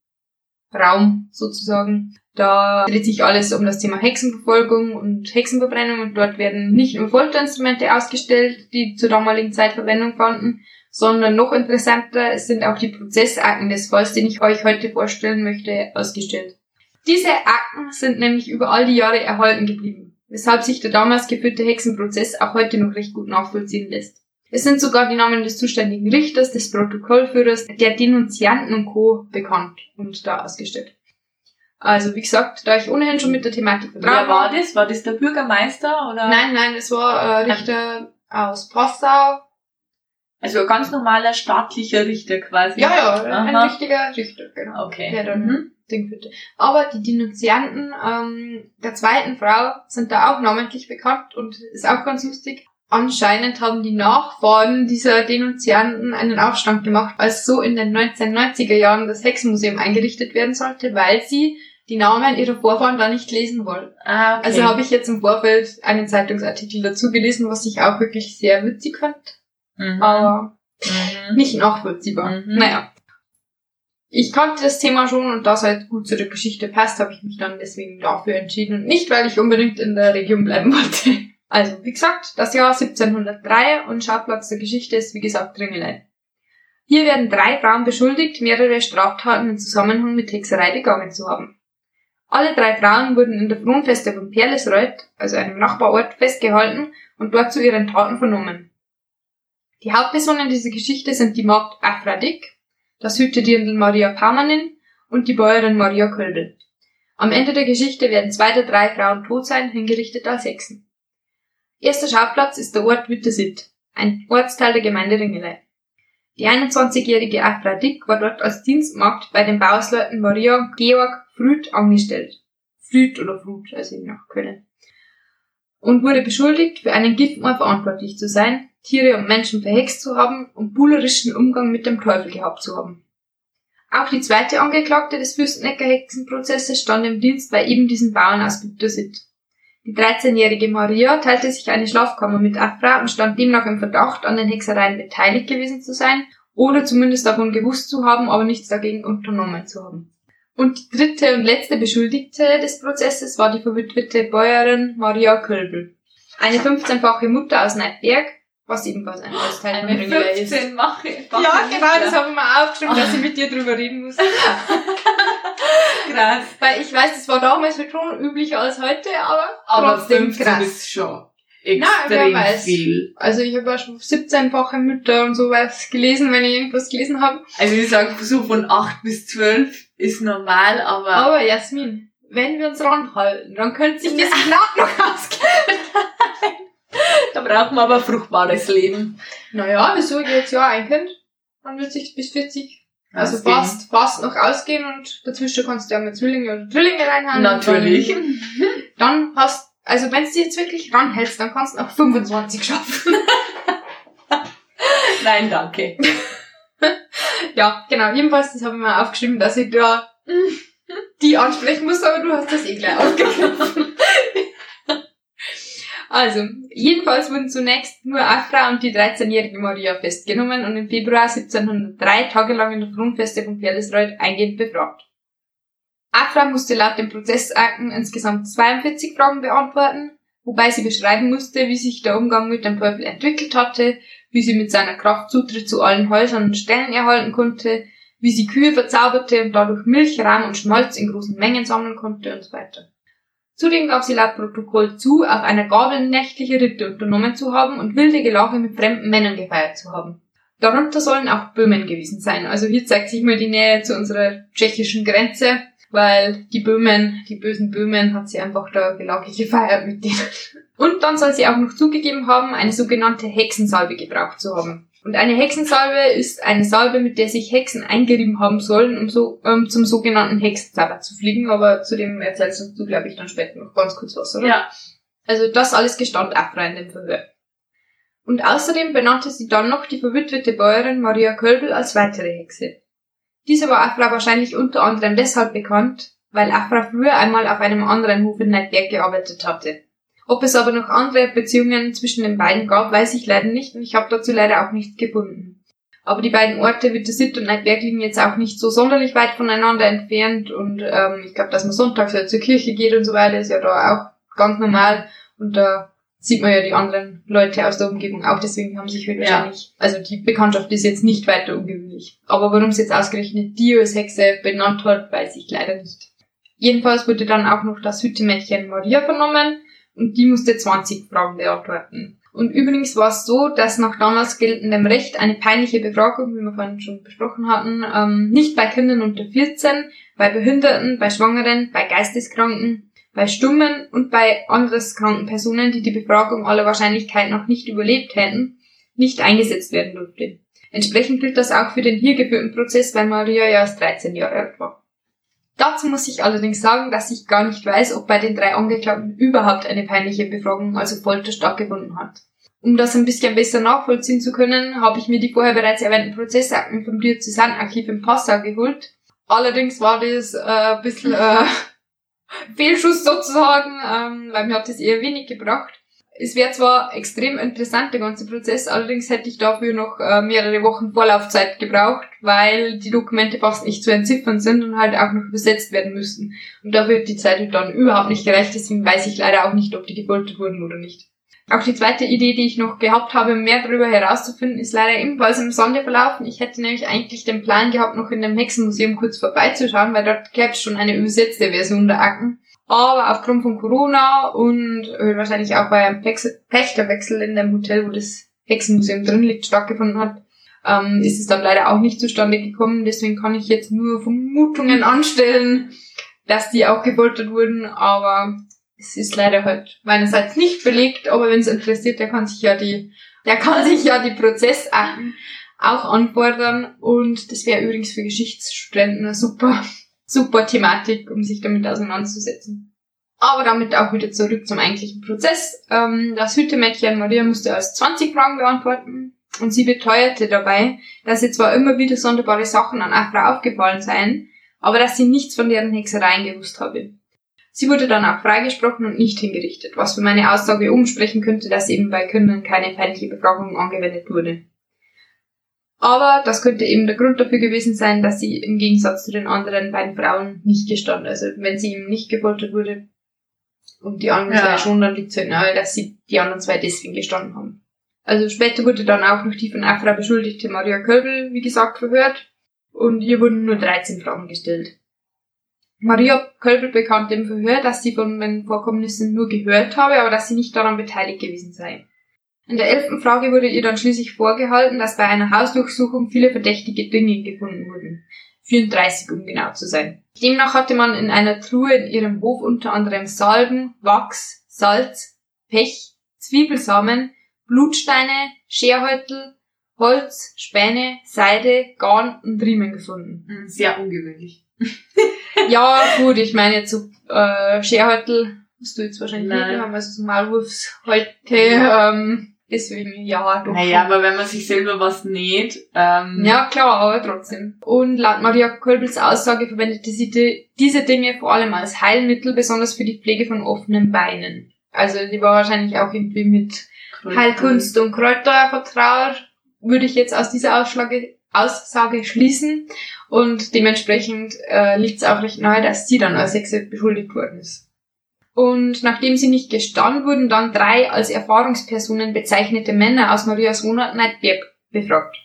Raum sozusagen. Da dreht sich alles um das Thema Hexenverfolgung und Hexenverbrennung und dort werden nicht nur Folterinstrumente ausgestellt, die zur damaligen Zeit Verwendung fanden, sondern noch interessanter, es sind auch die Prozessakten des Falls, den ich euch heute vorstellen möchte, ausgestellt. Diese Akten sind nämlich über all die Jahre erhalten geblieben, weshalb sich der damals geführte Hexenprozess auch heute noch recht gut nachvollziehen lässt. Es sind sogar die Namen des zuständigen Richters, des Protokollführers, der Denunzianten und Co. bekannt und da ausgestellt. Also, wie gesagt, da ich ohnehin schon mit der Thematik vertraut Wer war das? War das der Bürgermeister oder? Nein, nein, es war äh, Richter aus Passau. Also ein ganz normaler staatlicher Richter quasi. Ja, ja, ein Aha. richtiger Richter, genau. Okay. Der dann Mhm. Ding führte. Aber die Denunzianten ähm, der zweiten Frau sind da auch namentlich bekannt und ist auch ganz lustig. Anscheinend haben die Nachfahren dieser Denunzianten einen Aufstand gemacht, als so in den 1990er Jahren das Hexenmuseum eingerichtet werden sollte, weil sie die Namen ihrer Vorfahren da nicht lesen wollten. Ah, okay. Also habe ich jetzt im Vorfeld einen Zeitungsartikel dazu gelesen, was ich auch wirklich sehr witzig fand, Mhm. aber Mhm. nicht nachvollziehbar. Mhm. Naja. Ich kannte das Thema schon und da es halt gut zu der Geschichte passt, habe ich mich dann deswegen dafür entschieden und nicht, weil ich unbedingt in der Region bleiben wollte. Also, wie gesagt, das Jahr 1703 und Schauplatz der Geschichte ist, wie gesagt, Ringelei. Hier werden drei Frauen beschuldigt, mehrere Straftaten im Zusammenhang mit Hexerei begangen zu haben. Alle drei Frauen wurden in der Fronfeste von Perlesreuth, also einem Nachbarort, festgehalten und dort zu ihren Taten vernommen. Die Hauptpersonen dieser Geschichte sind die Magd Afradik, das Hütedirndl Maria Paumanin und die Bäuerin Maria Kölbel. Am Ende der Geschichte werden zwei der drei Frauen tot sein, hingerichtet als Hexen. Erster Schauplatz ist der Ort Wittersitt, ein Ortsteil der Gemeinde Ringelei. Die 21-jährige Afradik war dort als Dienstmagd bei den Bauersleuten Maria und Georg Früd angestellt. Früd oder Frut, also je nach Können. Und wurde beschuldigt, für einen Giftmord verantwortlich zu sein, Tiere und Menschen verhext zu haben und buhlerischen Umgang mit dem Teufel gehabt zu haben. Auch die zweite Angeklagte des Fürstenecker Hexenprozesses stand im Dienst bei eben diesen Bauern aus Gütersitt. Die 13-jährige Maria teilte sich eine Schlafkammer mit Afra und stand demnach im Verdacht, an den Hexereien beteiligt gewesen zu sein oder zumindest davon gewusst zu haben, aber nichts dagegen unternommen zu haben. Und die dritte und letzte Beschuldigte des Prozesses war die verwitwete Bäuerin Maria Kölbel. Eine 15-fache Mutter aus Neidberg, was ebenfalls ein von Eine Ringelei ist. 15 mache. Ja, genau, das habe ich mir aufgeschrieben, dass ich mit dir drüber reden muss. Krass. Weil ich weiß, das war damals halt schon üblicher als heute, aber, Aber trotzdem 15 krass. ist schon wer extrem weiß. viel. Also ich habe ja schon 17-fache Mütter und sowas gelesen, wenn ich irgendwas gelesen habe. Also ich sage so von 8 bis 12 ist normal, aber Aber Jasmin, wenn wir uns ranhalten, dann könnte sich das knapp noch ausgehen. da braucht man aber fruchtbares Leben. Naja, wieso jetzt ja ein Kind? Dann wird sich bis 40, also Ausgehen. fast, fast noch ausgehen und dazwischen kannst du ja mal Zwillinge oder Drillinge reinhauen. Natürlich. Dann, dann hast, also wenn du dich jetzt wirklich ranhältst, dann kannst du noch 25 schaffen. Nein, danke. Ja, genau. Jedenfalls, das habe ich mal aufgeschrieben, dass ich da die ansprechen muss, aber du hast das eh gleich aufgegriffen. Also, jedenfalls wurden zunächst nur Afra und die 13-jährige Maria festgenommen und im Februar 1703 tagelang in der Fronfeste von Perlesreuth eingehend befragt. Afra musste laut den Prozessakten insgesamt 42 Fragen beantworten, wobei sie beschreiben musste, wie sich der Umgang mit dem Teufel entwickelt hatte, wie sie mit seiner Kraft Zutritt zu allen Häusern und Stellen erhalten konnte, wie sie Kühe verzauberte und dadurch Milch, Rahm und Schmalz in großen Mengen sammeln konnte und so weiter. Zudem gab sie laut Protokoll zu, auf einer Gabel nächtliche Ritte unternommen zu haben und wilde Gelache mit fremden Männern gefeiert zu haben. Darunter sollen auch Böhmen gewesen sein. Also hier zeigt sich mal die Nähe zu unserer tschechischen Grenze, weil die Böhmen, die bösen Böhmen, hat sie einfach da Gelage gefeiert mit denen. Und dann soll sie auch noch zugegeben haben, eine sogenannte Hexensalbe gebraucht zu haben. Und eine Hexensalbe ist eine Salbe, mit der sich Hexen eingerieben haben sollen, um so um zum sogenannten Hexenzauber zu fliegen. Aber zu dem erzählst du, glaube ich, dann später noch ganz kurz was, oder? Ja. Also das alles gestand Afra in dem Verhör. Und außerdem benannte sie dann noch die verwitwete Bäuerin Maria Kölbel als weitere Hexe. Diese war Afra wahrscheinlich unter anderem deshalb bekannt, weil Afra früher einmal auf einem anderen Hof in Neidberg gearbeitet hatte. Ob es aber noch andere Beziehungen zwischen den beiden gab, weiß ich leider nicht und ich habe dazu leider auch nichts gefunden. Aber die beiden Orte Wittersitt und Neidberg liegen jetzt auch nicht so sonderlich weit voneinander entfernt und ähm, ich glaube, dass man sonntags ja zur Kirche geht und so weiter, ist ja da auch ganz normal und da sieht man ja die anderen Leute aus der Umgebung auch, deswegen haben sich halt Ja. wahrscheinlich, also die Bekanntschaft ist jetzt nicht weiter ungewöhnlich. Aber warum sie jetzt ausgerechnet die als Hexe benannt hat, weiß ich leider nicht. Jedenfalls wurde dann auch noch das Hüttemädchen Maria vernommen und die musste 20 Fragen beantworten. Und übrigens war es so, dass nach damals geltendem Recht eine peinliche Befragung, wie wir vorhin schon besprochen hatten, ähm, nicht bei Kindern unter 14, bei Behinderten, bei Schwangeren, bei Geisteskranken, bei Stummen und bei anderskranken Personen, die die Befragung aller Wahrscheinlichkeit noch nicht überlebt hätten, nicht eingesetzt werden durfte. Entsprechend gilt das auch für den hier geführten Prozess, weil Maria ja erst 13 Jahre alt war. Dazu muss ich allerdings sagen, dass ich gar nicht weiß, ob bei den drei Angeklagten überhaupt eine peinliche Befragung, also Folter, stattgefunden hat. Um das ein bisschen besser nachvollziehen zu können, habe ich mir die vorher bereits erwähnten Prozessakten vom Diözesanarchiv in Passau geholt. Allerdings war das äh, ein bisschen äh, Fehlschuss sozusagen, ähm, weil mir hat das eher wenig gebracht. Es wäre zwar extrem interessant, der ganze Prozess, allerdings hätte ich dafür noch äh, mehrere Wochen Vorlaufzeit gebraucht, weil die Dokumente fast nicht zu entziffern sind und halt auch noch übersetzt werden müssten. Und dafür hat die Zeit halt dann überhaupt nicht gereicht, deswegen weiß ich leider auch nicht, ob die gefoltert wurden oder nicht. Auch die zweite Idee, die ich noch gehabt habe, mehr darüber herauszufinden, ist leider ebenfalls im Sande verlaufen. Ich hätte nämlich eigentlich den Plan gehabt, noch in dem Hexenmuseum kurz vorbeizuschauen, weil dort gäbe es schon eine übersetzte Version der Akten. Aber aufgrund von Corona und äh, wahrscheinlich auch bei einem Pächterwechsel in dem Hotel, wo das Hexenmuseum drin liegt, stattgefunden hat, ähm, ist es dann leider auch nicht zustande gekommen. Deswegen kann ich jetzt nur Vermutungen anstellen, dass die auch gefoltert wurden, aber es ist leider halt meinerseits nicht belegt, aber wenn es interessiert, der kann sich ja die, der kann sich ja die Prozessakten auch anfordern. Und das wäre übrigens für Geschichtsstudenten super, super Thematik, um sich damit auseinanderzusetzen. Aber damit auch wieder zurück zum eigentlichen Prozess. Ähm, das Hüttemädchen Maria musste als 20 Fragen beantworten und sie beteuerte dabei, dass ihr zwar immer wieder sonderbare Sachen an Afra aufgefallen seien, aber dass sie nichts von deren Hexereien gewusst habe. Sie wurde dann auch freigesprochen und nicht hingerichtet, was für meine Aussage umsprechen könnte, dass eben bei Kindern keine peinliche Befragung angewendet wurde. Aber das könnte eben der Grund dafür gewesen sein, dass sie im Gegensatz zu den anderen beiden Frauen nicht gestand. Also wenn sie ihm nicht gefoltert wurde und die anderen Ja. zwei schon, dann liegt es halt nahe, dass sie die anderen zwei deswegen gestanden haben. Also später wurde dann auch noch die von Afra beschuldigte Maria Köbel, wie gesagt, verhört und ihr wurden nur 13 Fragen gestellt. Maria Kölbel bekannte im Verhör, dass sie von den Vorkommnissen nur gehört habe, aber dass sie nicht daran beteiligt gewesen sei. In der elften Frage wurde ihr dann schließlich vorgehalten, dass bei einer Hausdurchsuchung viele verdächtige Dinge gefunden wurden. 34, um genau zu sein. Demnach hatte man in einer Truhe in ihrem Hof unter anderem Salben, Wachs, Salz, Pech, Zwiebelsamen, Blutsteine, Scherhäutel, Holz, Späne, Seide, Garn und Riemen gefunden. Hm, Sehr ungewöhnlich. Ja, gut, ich meine jetzt so äh, Scherhäutel hast du jetzt wahrscheinlich Nein. nicht gehabt, also so Maulwurfshäute, ähm, deswegen ja, doch. Naja, aber wenn man sich selber was näht, ähm, Ja, klar, aber trotzdem. Und laut Maria Kölbels Aussage verwendete sie die, diese Dinge vor allem als Heilmittel, besonders für die Pflege von offenen Beinen. Also die war wahrscheinlich auch irgendwie mit Heilkunst und Kräuter vertraut, würde ich jetzt aus dieser Ausschlage, Aussage schließen. Und dementsprechend äh, liegt es auch recht nahe, dass sie dann als Hexe beschuldigt worden ist. Und nachdem sie nicht gestanden wurden, dann drei als Erfahrungspersonen bezeichnete Männer aus Marias Wohnort Neidberg befragt.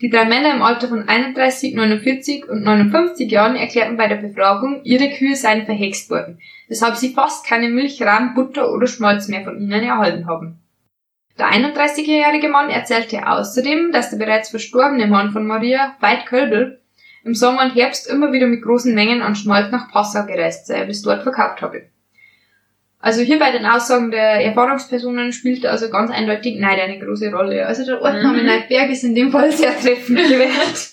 Die drei Männer im Alter von 31, 49 und 59 Jahren erklärten bei der Befragung, ihre Kühe seien verhext worden, weshalb sie fast keine Milch, Rahm, Butter oder Schmalz mehr von ihnen erhalten haben. Der 31-jährige Mann erzählte außerdem, dass der bereits verstorbene Mann von Maria, Veit Kölbel, im Sommer und Herbst immer wieder mit großen Mengen an Schmalz nach Passau gereist sei, bis dort verkauft habe. Also hier bei den Aussagen der Erfahrungspersonen spielt also ganz eindeutig Neid eine große Rolle. Also der Ortname mhm. Neidberg ist in dem Fall sehr treffend gewählt.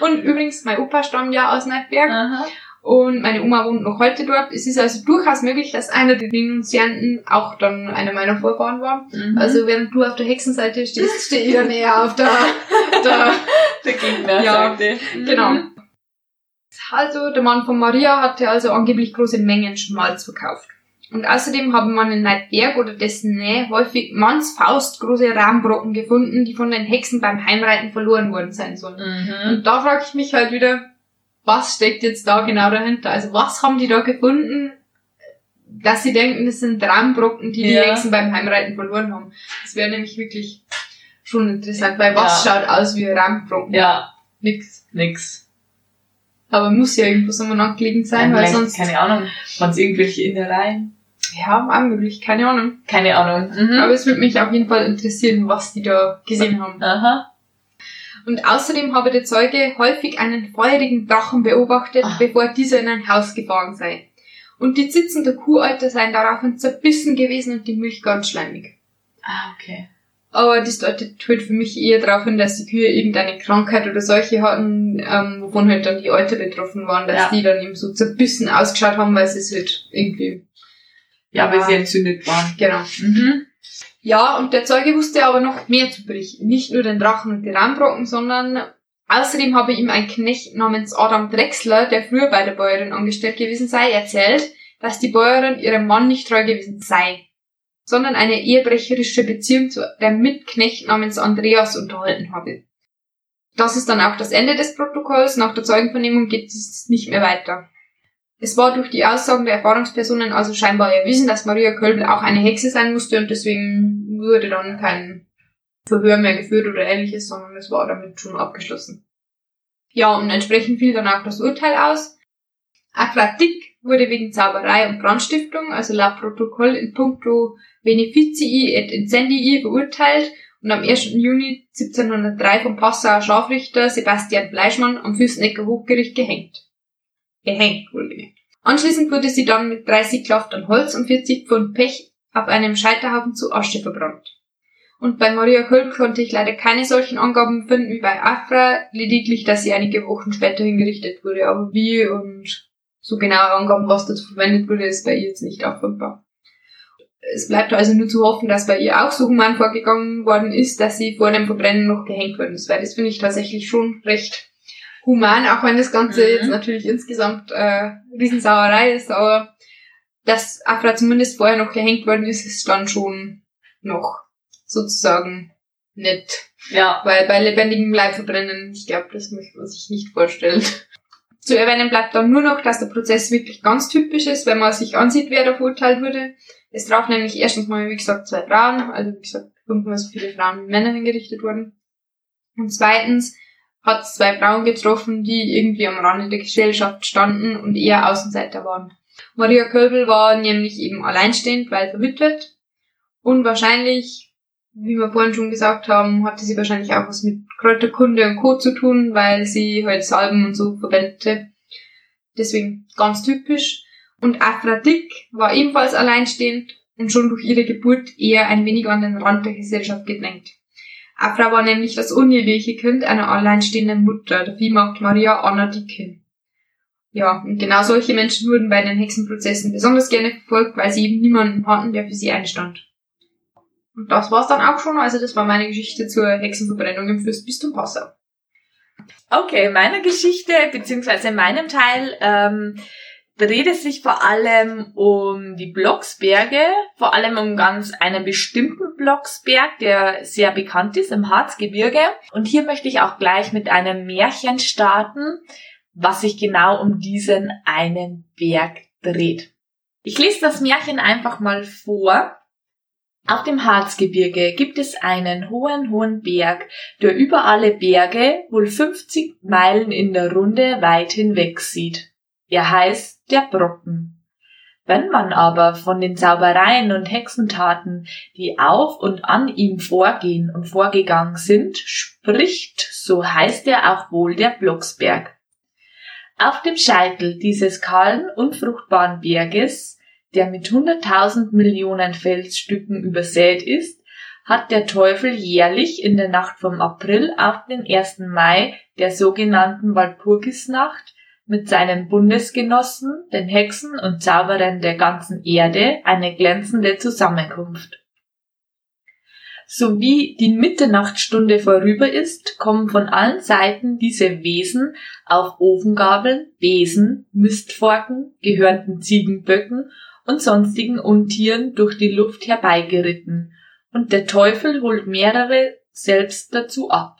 Und übrigens, mein Opa stammt ja aus Neidberg. Aha. Und meine Oma wohnt noch heute dort. Es ist also durchaus möglich, dass einer der Denunzianten auch dann einer meiner Vorfahren war. Mhm. Also während du auf der Hexenseite stehst, stehe ich dann eher auf der, der, der Gegnerseite. Ja, genau. Mhm. Also der Mann von Maria hatte also angeblich große Mengen Schmalz verkauft. Und außerdem haben man in Neidberg oder dessen Nähe häufig mannsfaustgroße Rahmbrocken gefunden, die von den Hexen beim Heimreiten verloren worden sein sollen. Mhm. Und da frage ich mich halt wieder, was steckt jetzt da genau dahinter? Also was haben die da gefunden, dass sie denken, das sind Rahmbrocken, die die ja. Hexen beim Heimreiten verloren haben? Das wäre nämlich wirklich schon interessant, weil was ja. schaut aus wie Rahmbrocken? Ja. Nix. Nix. Aber muss ja irgendwo so nachgelegen sein, ja, weil sonst... Keine Ahnung, waren es irgendwelche Innereien? Ja, möglich, keine Ahnung. Keine Ahnung. Mhm. Aber es würde mich auf jeden Fall interessieren, was die da gesehen haben. Aha. Und außerdem habe der Zeuge häufig einen feurigen Drachen beobachtet, Ach. bevor dieser in ein Haus gefahren sei. Und die Zitzen der Kuhalter seien daraufhin zerbissen gewesen und die Milch ganz schleimig. Ah, okay. Aber das deutet halt für mich eher darauf hin, dass die Kühe irgendeine Krankheit oder solche hatten, ähm, wovon halt dann die Euter betroffen waren, dass ja. die dann eben so zerbissen ausgeschaut haben, weil sie es halt irgendwie ja, weil sie entzündet waren. Genau. Mhm. Ja, und der Zeuge wusste aber noch mehr zu berichten. Nicht nur den Drachen und die Rahmbrocken, sondern außerdem habe ihm ein Knecht namens Adam Drechsler, der früher bei der Bäuerin angestellt gewesen sei, erzählt, dass die Bäuerin ihrem Mann nicht treu gewesen sei, sondern eine ehebrecherische Beziehung zu dem Mitknecht namens Andreas unterhalten habe. Das ist dann auch das Ende des Protokolls. Nach der Zeugenvernehmung geht es nicht mehr weiter. Es war durch die Aussagen der Erfahrungspersonen also scheinbar erwiesen, dass Maria Kölbel auch eine Hexe sein musste und deswegen wurde dann kein Verhör mehr geführt oder ähnliches, sondern es war damit schon abgeschlossen. Ja, und entsprechend fiel dann auch das Urteil aus. Akratik wurde wegen Zauberei und Brandstiftung, also laut Protokoll in puncto beneficii et incendii verurteilt und am 1. Juni 1703 vom Passauer Scharfrichter Sebastian Fleischmann am Fürstenecker Hochgericht gehängt gehängt wurde. Anschließend wurde sie dann mit 30 Klaftern Holz und 40 Pfund Pech auf einem Scheiterhaufen zu Asche verbrannt. Und bei Maria Köln konnte ich leider keine solchen Angaben finden wie bei Afra, lediglich, dass sie einige Wochen später hingerichtet wurde. Aber wie und so genaue Angaben, was dazu verwendet wurde, ist bei ihr jetzt nicht auffindbar. Es bleibt also nur zu hoffen, dass bei ihr auch so human vorgegangen worden ist, dass sie vor dem Verbrennen noch gehängt worden ist, weil das finde ich tatsächlich schon recht human, auch wenn das Ganze mhm. jetzt natürlich insgesamt äh, Riesensauerei ist, aber dass Afra zumindest vorher noch gehängt worden ist, ist dann schon noch sozusagen nett. Ja. Weil bei lebendigem Leib verbrennen, ich glaube, das möchte man sich nicht vorstellen. Zu erwähnen bleibt dann nur noch, dass der Prozess wirklich ganz typisch ist, wenn man sich ansieht, wer da verurteilt wurde. Es traf nämlich erstens mal, wie gesagt, zwei Frauen, also wie gesagt, fünfmal so viele Frauen wie Männer hingerichtet wurden. Und zweitens hat zwei Frauen getroffen, die irgendwie am Rande der Gesellschaft standen und eher Außenseiter waren. Maria Köbel war nämlich eben alleinstehend, weil verwitwet. Und wahrscheinlich, wie wir vorhin schon gesagt haben, hatte sie wahrscheinlich auch was mit Kräuterkunde und Co. zu tun, weil sie halt Salben und so verwendete. Deswegen ganz typisch. Und Aphrodite war ebenfalls alleinstehend und schon durch ihre Geburt eher ein wenig an den Rand der Gesellschaft gedrängt. Afra war nämlich das uneheliche Kind einer alleinstehenden Mutter, der Viehmagd Maria Anna Dicke. Ja, und genau solche Menschen wurden bei den Hexenprozessen besonders gerne verfolgt, weil sie eben niemanden hatten, der für sie einstand. Und das war's dann auch schon, also das war meine Geschichte zur Hexenverbrennung im Fürstbistum Passau. Okay, meine Geschichte, beziehungsweise in meinem Teil, ähm, dreht es sich vor allem um die Blocksberge, vor allem um ganz einen bestimmten Blocksberg, der sehr bekannt ist im Harzgebirge. Und hier möchte ich auch gleich mit einem Märchen starten, was sich genau um diesen einen Berg dreht. Ich lese das Märchen einfach mal vor. Auf dem Harzgebirge gibt es einen hohen, hohen Berg, der über alle Berge wohl 50 Meilen in der Runde weit hinweg sieht. Er heißt der Brocken. Wenn man aber von den Zaubereien und Hexentaten, die auf und an ihm vorgehen und vorgegangen sind, spricht, so heißt er auch wohl der Blocksberg. Auf dem Scheitel dieses kahlen, unfruchtbaren Berges, der mit hunderttausend Millionen Felsstücken übersät ist, hat der Teufel jährlich in der Nacht vom April auf den 1. Mai der sogenannten Walpurgisnacht mit seinen Bundesgenossen, den Hexen und Zauberern der ganzen Erde, eine glänzende Zusammenkunft. Sowie die Mitternachtstunde vorüber ist, kommen von allen Seiten diese Wesen auf Ofengabeln, Besen, Mistforken, gehörnten Ziegenböcken und sonstigen Untieren durch die Luft herbeigeritten, und der Teufel holt mehrere selbst dazu ab.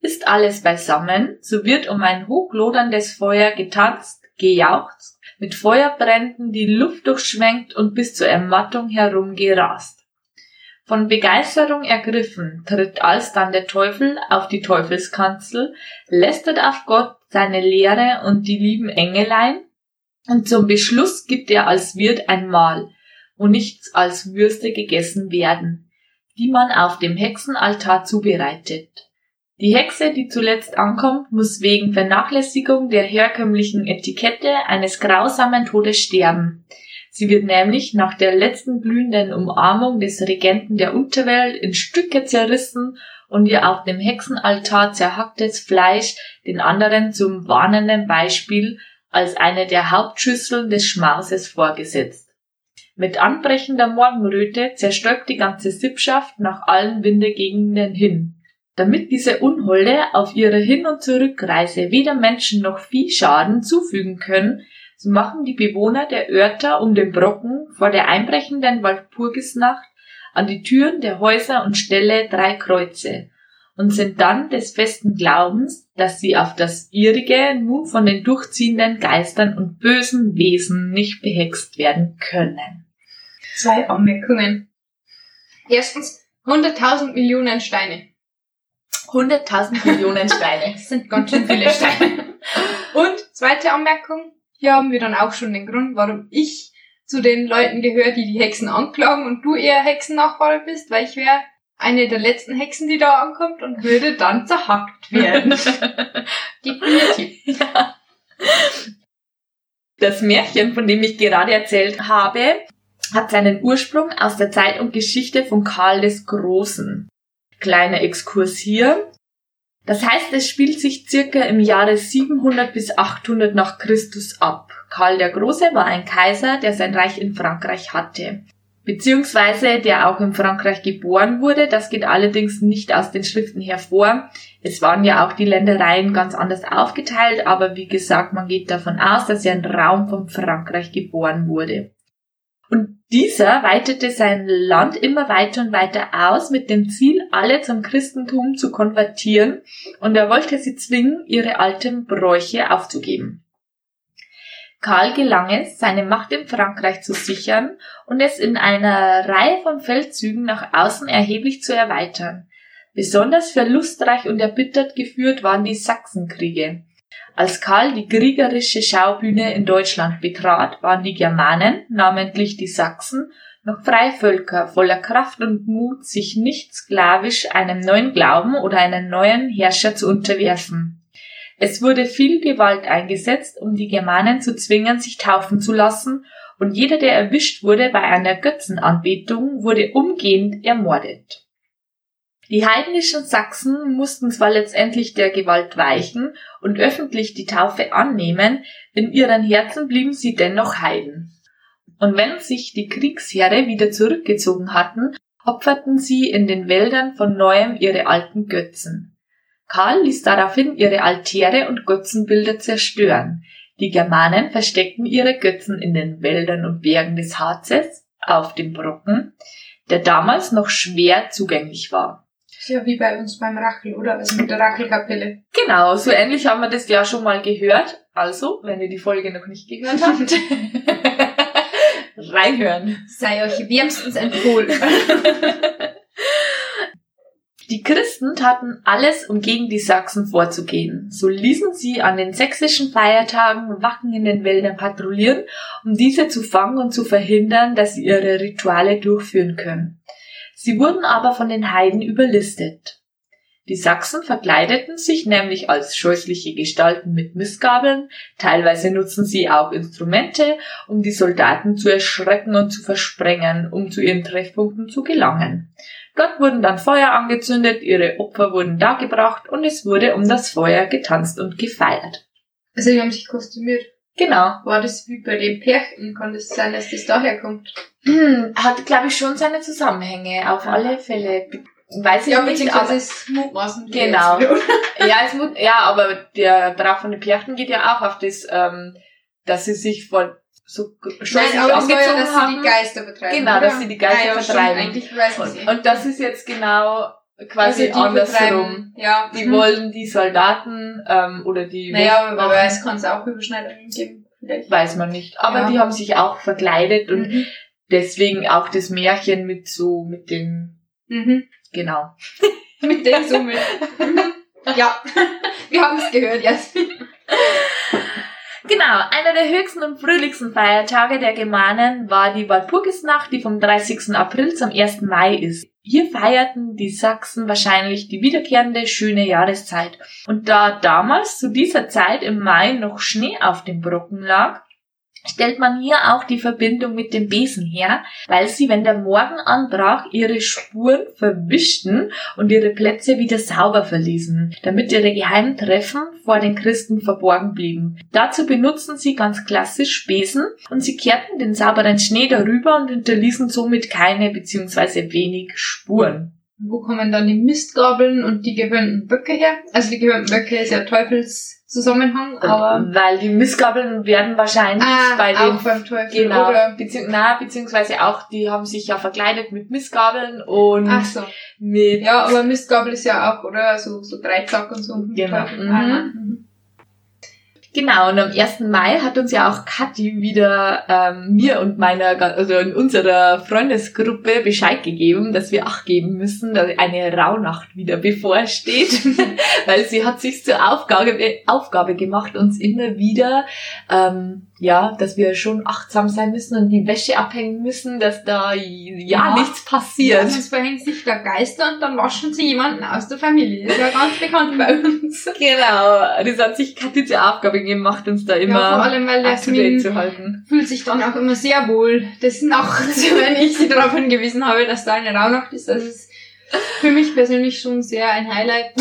Ist alles beisammen, so wird um ein hochloderndes Feuer getanzt, gejauchzt, mit Feuerbränden die Luft durchschwenkt und bis zur Ermattung herumgerast. Von Begeisterung ergriffen, tritt alsdann der Teufel auf die Teufelskanzel, lästert auf Gott, seine Lehre und die lieben Engelein, und zum Beschluss gibt er als Wirt ein Mahl, wo nichts als Würste gegessen werden, die man auf dem Hexenaltar zubereitet. Die Hexe, die zuletzt ankommt, muss wegen Vernachlässigung der herkömmlichen Etikette eines grausamen Todes sterben. Sie wird nämlich nach der letzten blühenden Umarmung des Regenten der Unterwelt in Stücke zerrissen und ihr auf dem Hexenaltar zerhacktes Fleisch den anderen zum warnenden Beispiel als eine der Hauptschüsseln des Schmauses vorgesetzt. Mit anbrechender Morgenröte zerstäubt die ganze Sippschaft nach allen Windegegenden hin. Damit diese Unholde auf ihrer Hin- und Zurückreise weder Menschen noch Vieh Schaden zufügen können, so machen die Bewohner der Örter um den Brocken vor der einbrechenden Walpurgisnacht an die Türen der Häuser und Ställe drei Kreuze und sind dann des festen Glaubens, dass sie auf das ihrige nun von den durchziehenden Geistern und bösen Wesen nicht behext werden können. Zwei Anmerkungen. Erstens, 100.000 Millionen Steine. 100.000 Millionen Steine. Das sind ganz schön viele Steine. Und zweite Anmerkung, hier haben wir dann auch schon den Grund, warum ich zu den Leuten gehöre, die die Hexen anklagen und du eher Hexennachfahre bist, weil ich wäre eine der letzten Hexen, die da ankommt und würde dann zerhackt werden. Definitiv. Ja. Das Märchen, von dem ich gerade erzählt habe, hat seinen Ursprung aus der Zeit und Geschichte von Karl des Großen. Kleiner Exkurs hier. Das heißt, es spielt sich circa im Jahre 700 bis 800 nach Christus ab. Karl der Große war ein Kaiser, der sein Reich in Frankreich hatte. Beziehungsweise der auch in Frankreich geboren wurde. Das geht allerdings nicht aus den Schriften hervor. Es waren ja auch die Ländereien ganz anders aufgeteilt, aber wie gesagt, man geht davon aus, dass er im Raum von Frankreich geboren wurde. Und dieser weitete sein Land immer weiter und weiter aus mit dem Ziel, alle zum Christentum zu konvertieren, und er wollte sie zwingen, ihre alten Bräuche aufzugeben. Karl gelang es, seine Macht in Frankreich zu sichern und es in einer Reihe von Feldzügen nach außen erheblich zu erweitern. Besonders verlustreich und erbittert geführt waren die Sachsenkriege, als Karl die kriegerische Schaubühne in Deutschland betrat, waren die Germanen, namentlich die Sachsen, noch Freivölker voller Kraft und Mut, sich nicht sklavisch einem neuen Glauben oder einem neuen Herrscher zu unterwerfen. Es wurde viel Gewalt eingesetzt, um die Germanen zu zwingen, sich taufen zu lassen, und jeder, der erwischt wurde bei einer Götzenanbetung, wurde umgehend ermordet. Die heidnischen Sachsen mussten zwar letztendlich der Gewalt weichen und öffentlich die Taufe annehmen, in ihren Herzen blieben sie dennoch Heiden. Und wenn sich die Kriegsheere wieder zurückgezogen hatten, opferten sie in den Wäldern von neuem ihre alten Götzen. Karl ließ daraufhin ihre Altäre und Götzenbilder zerstören. Die Germanen versteckten ihre Götzen in den Wäldern und Bergen des Harzes, auf dem Brocken, der damals noch schwer zugänglich war. Ja wie bei uns beim Rachel, oder? Also mit der Rachelkapelle. Genau, so ähnlich haben wir das ja schon mal gehört. Also, wenn ihr die Folge noch nicht gehört habt, Reinhören. Sei euch wärmstens empfohlen. Die Christen taten alles, um gegen die Sachsen vorzugehen. So ließen sie an den sächsischen Feiertagen Wachen in den Wäldern patrouillieren, um diese zu fangen und zu verhindern, dass sie ihre Rituale durchführen können. Sie wurden aber von den Heiden überlistet. Die Sachsen verkleideten sich nämlich als scheußliche Gestalten mit Missgabeln, teilweise nutzen sie auch Instrumente, um die Soldaten zu erschrecken und zu versprengen, um zu ihren Treffpunkten zu gelangen. Dort wurden dann Feuer angezündet, ihre Opfer wurden dargebracht und es wurde um das Feuer getanzt und gefeiert. Also die haben sich kostümiert. Genau. War das wie bei den Pärchen? Kann das sein, dass das daher kommt? Hm, Hat, glaube ich, schon seine Zusammenhänge, auf alle Fälle. Weiß ich Ja, nicht, aber ist mutmaßen. Genau. ja, es muss, ja, aber der Brauch von den Pärchen geht ja auch auf das, ähm, dass sie sich vor so scheußlich Nein, aber war ja, angezogen dass sie die haben. Geister betreiben. Genau, oder? dass sie die Geister ja, vertreiben. Stimmt, eigentlich weiß ich Und, und das ist jetzt genau quasi Also die andersrum. Ja. Die mhm. wollen die Soldaten ähm, oder die Naja, aber wer weiß, kann es auch Überschneidungen geben. Vielleicht. weiß man nicht. Aber Ja. die haben sich auch verkleidet und Mhm. deswegen auch das Märchen mit so mit den Mhm. genau. Mit den Summen. Mhm. ja, wir haben es gehört, Jasmin. Genau, einer der höchsten und fröhlichsten Feiertage der Germanen war die Walpurgisnacht, die vom 30. April zum 1. Mai ist. Hier feierten die Sachsen wahrscheinlich die wiederkehrende schöne Jahreszeit. Und da damals zu dieser Zeit im Mai noch Schnee auf dem Brocken lag, stellt man hier auch die Verbindung mit dem Besen her, weil sie, wenn der Morgen anbrach, ihre Spuren verwischten und ihre Plätze wieder sauber verließen, damit ihre geheimen Treffen vor den Christen verborgen blieben. Dazu benutzen sie ganz klassisch Besen und sie kehrten den sauberen Schnee darüber und hinterließen somit keine bzw. wenig Spuren. Wo kommen dann die Mistgabeln und die gehörnten Böcke her? Also die gehörnten Böcke ist ja Teufelszusammenhang, aber Weil die Missgabeln werden wahrscheinlich ah, bei auch den beim Teufel, Genau, oder? bezieh na, beziehungsweise auch, die haben sich ja verkleidet mit Missgabeln und Ach so. mit Ja, aber Mistgabel ist ja auch, oder? So, so Dreizack und so. Genau. Teufel. Mhm. Genau, und am 1. Mai hat uns ja auch Kathi wieder ähm, mir und meiner, also in unserer Freundesgruppe Bescheid gegeben, dass wir Acht geben müssen, dass eine Rauhnacht wieder bevorsteht, weil sie hat sich zur Aufgabe, Aufgabe gemacht, uns immer wieder, ähm, ja, dass wir schon achtsam sein müssen und die Wäsche abhängen müssen, dass da ja, Ja. nichts Ja, passiert. sonst verhängen sich da Geister und dann waschen sie jemanden aus der Familie. Das ist ja ganz bekannt bei uns. Genau, das hat sich Kathi zur Aufgabe gemacht, uns da immer ja, vor allem, weil Jasmin zu halten. fühlt sich dann auch immer sehr wohl des Nachts, wenn ich sie darauf hingewiesen habe, dass da eine Rauhnacht ist. Das ist für mich persönlich schon sehr ein Highlight.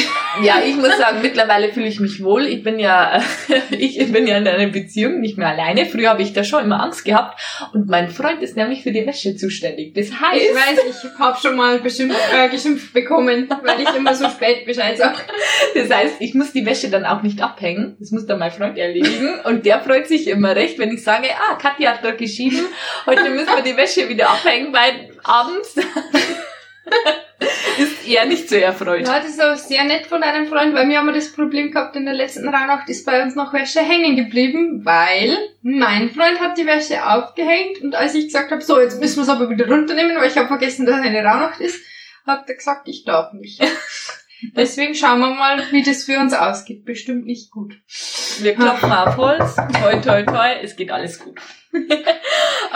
Ja, ich muss sagen, mittlerweile fühle ich mich wohl. Ich bin ja, ich bin ja in einer Beziehung nicht mehr alleine. Früher habe ich da schon immer Angst gehabt. Und mein Freund ist nämlich für die Wäsche zuständig. Das Ich heißt, weiß, ich habe schon mal beschimpft, äh, geschimpft bekommen, weil ich immer so spät Bescheid sage. das heißt, ich muss die Wäsche dann auch nicht abhängen. Das muss dann mein Freund erledigen. Und der freut sich immer recht, wenn ich sage, ah, Katja hat doch geschrieben, heute müssen wir die Wäsche wieder abhängen, weil abends ist er nicht so erfreut. Ja, das ist aber sehr nett von deinem Freund, weil wir haben das Problem gehabt, in der letzten Rauhnacht ist bei uns noch Wäsche hängen geblieben, weil mein Freund hat die Wäsche aufgehängt und als ich gesagt habe, so, jetzt müssen wir es aber wieder runternehmen, weil ich habe vergessen, dass eine Rauhnacht ist, hat er gesagt, ich darf nicht. Deswegen schauen wir mal, wie das für uns ausgeht. Bestimmt nicht gut. Wir klopfen auf Holz. Toi, toi, toi. Es geht alles gut.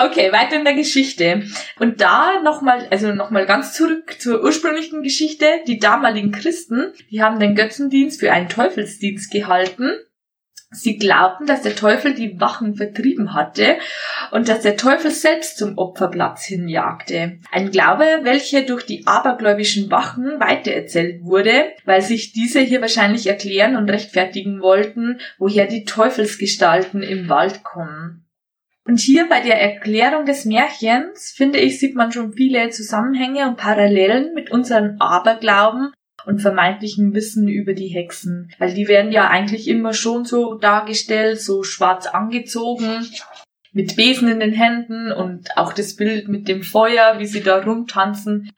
okay, weiter in der Geschichte. Und da nochmal, also nochmal ganz zurück zur ursprünglichen Geschichte. Die damaligen Christen, die haben den Götzendienst für einen Teufelsdienst gehalten. Sie glaubten, dass der Teufel die Wachen vertrieben hatte und dass der Teufel selbst zum Opferplatz hinjagte. Ein Glaube, welcher durch die abergläubischen Wachen weitererzählt wurde, weil sich diese hier wahrscheinlich erklären und rechtfertigen wollten, woher die Teufelsgestalten im Wald kommen. Und hier bei der Erklärung des Märchens, finde ich, sieht man schon viele Zusammenhänge und Parallelen mit unseren Aberglauben und vermeintlichen Wissen über die Hexen. Weil die werden ja eigentlich immer schon so dargestellt, so schwarz angezogen, mit Besen in den Händen und auch das Bild mit dem Feuer, wie sie da rumtanzen.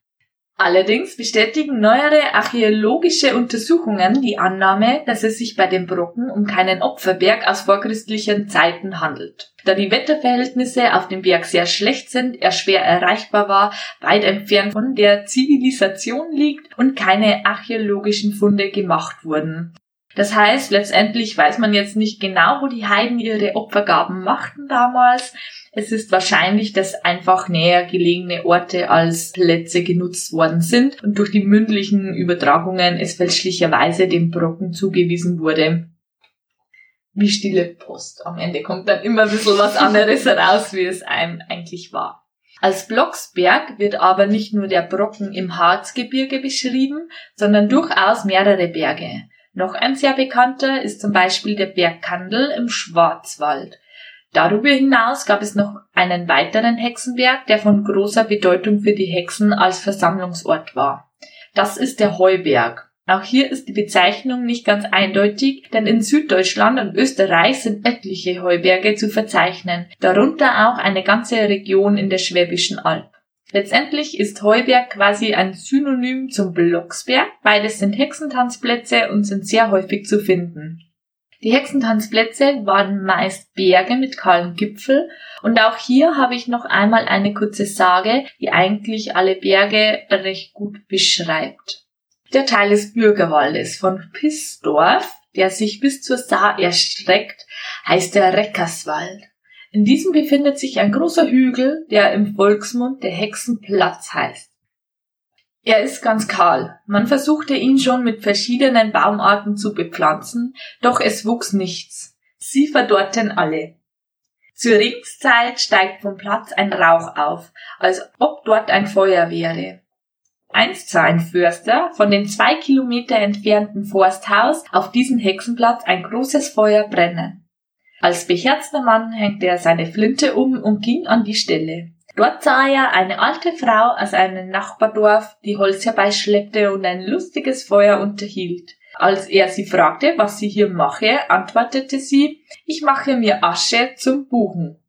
Allerdings bestätigen neuere archäologische Untersuchungen die Annahme, dass es sich bei den Brocken um keinen Opferberg aus vorchristlichen Zeiten handelt. Da die Wetterverhältnisse auf dem Berg sehr schlecht sind, er schwer erreichbar war, weit entfernt von der Zivilisation liegt und keine archäologischen Funde gemacht wurden. Das heißt, letztendlich weiß man jetzt nicht genau, wo die Heiden ihre Opfergaben machten damals. Es ist wahrscheinlich, dass einfach näher gelegene Orte als Plätze genutzt worden sind und durch die mündlichen Übertragungen es fälschlicherweise dem Brocken zugewiesen wurde. Wie stille Post. Am Ende kommt dann immer ein bisschen was anderes heraus, wie es einem eigentlich war. Als Blocksberg wird aber nicht nur der Brocken im Harzgebirge beschrieben, sondern durchaus mehrere Berge. Noch ein sehr bekannter ist zum Beispiel der Berg Kandel im Schwarzwald. Darüber hinaus gab es noch einen weiteren Hexenberg, der von großer Bedeutung für die Hexen als Versammlungsort war. Das ist der Heuberg. Auch hier ist die Bezeichnung nicht ganz eindeutig, denn in Süddeutschland und Österreich sind etliche Heuberge zu verzeichnen, darunter auch eine ganze Region in der Schwäbischen Alb. Letztendlich ist Heuberg quasi ein Synonym zum Blocksberg. Beides sind Hexentanzplätze und sind sehr häufig zu finden. Die Hexentanzplätze waren meist Berge mit kahlem Gipfel und auch hier habe ich noch einmal eine kurze Sage, die eigentlich alle Berge recht gut beschreibt. Der Teil des Bürgerwaldes von Pissdorf, der sich bis zur Saar erstreckt, heißt der Reckerswald. In diesem befindet sich ein großer Hügel, der im Volksmund der Hexenplatz heißt. Er ist ganz kahl. Man versuchte ihn schon mit verschiedenen Baumarten zu bepflanzen, doch es wuchs nichts. Sie verdorrten alle. Zur Regenszeit steigt vom Platz ein Rauch auf, als ob dort ein Feuer wäre. Einst sah ein Förster von dem zwei Kilometer entfernten Forsthaus auf diesen Hexenplatz ein großes Feuer brennen. Als beherzter Mann hängte er seine Flinte um und ging an die Stelle. Dort sah er eine alte Frau aus einem Nachbardorf, die Holz herbeischleppte und ein lustiges Feuer unterhielt. Als er sie fragte, was sie hier mache, antwortete sie, ich mache mir Asche zum Buchen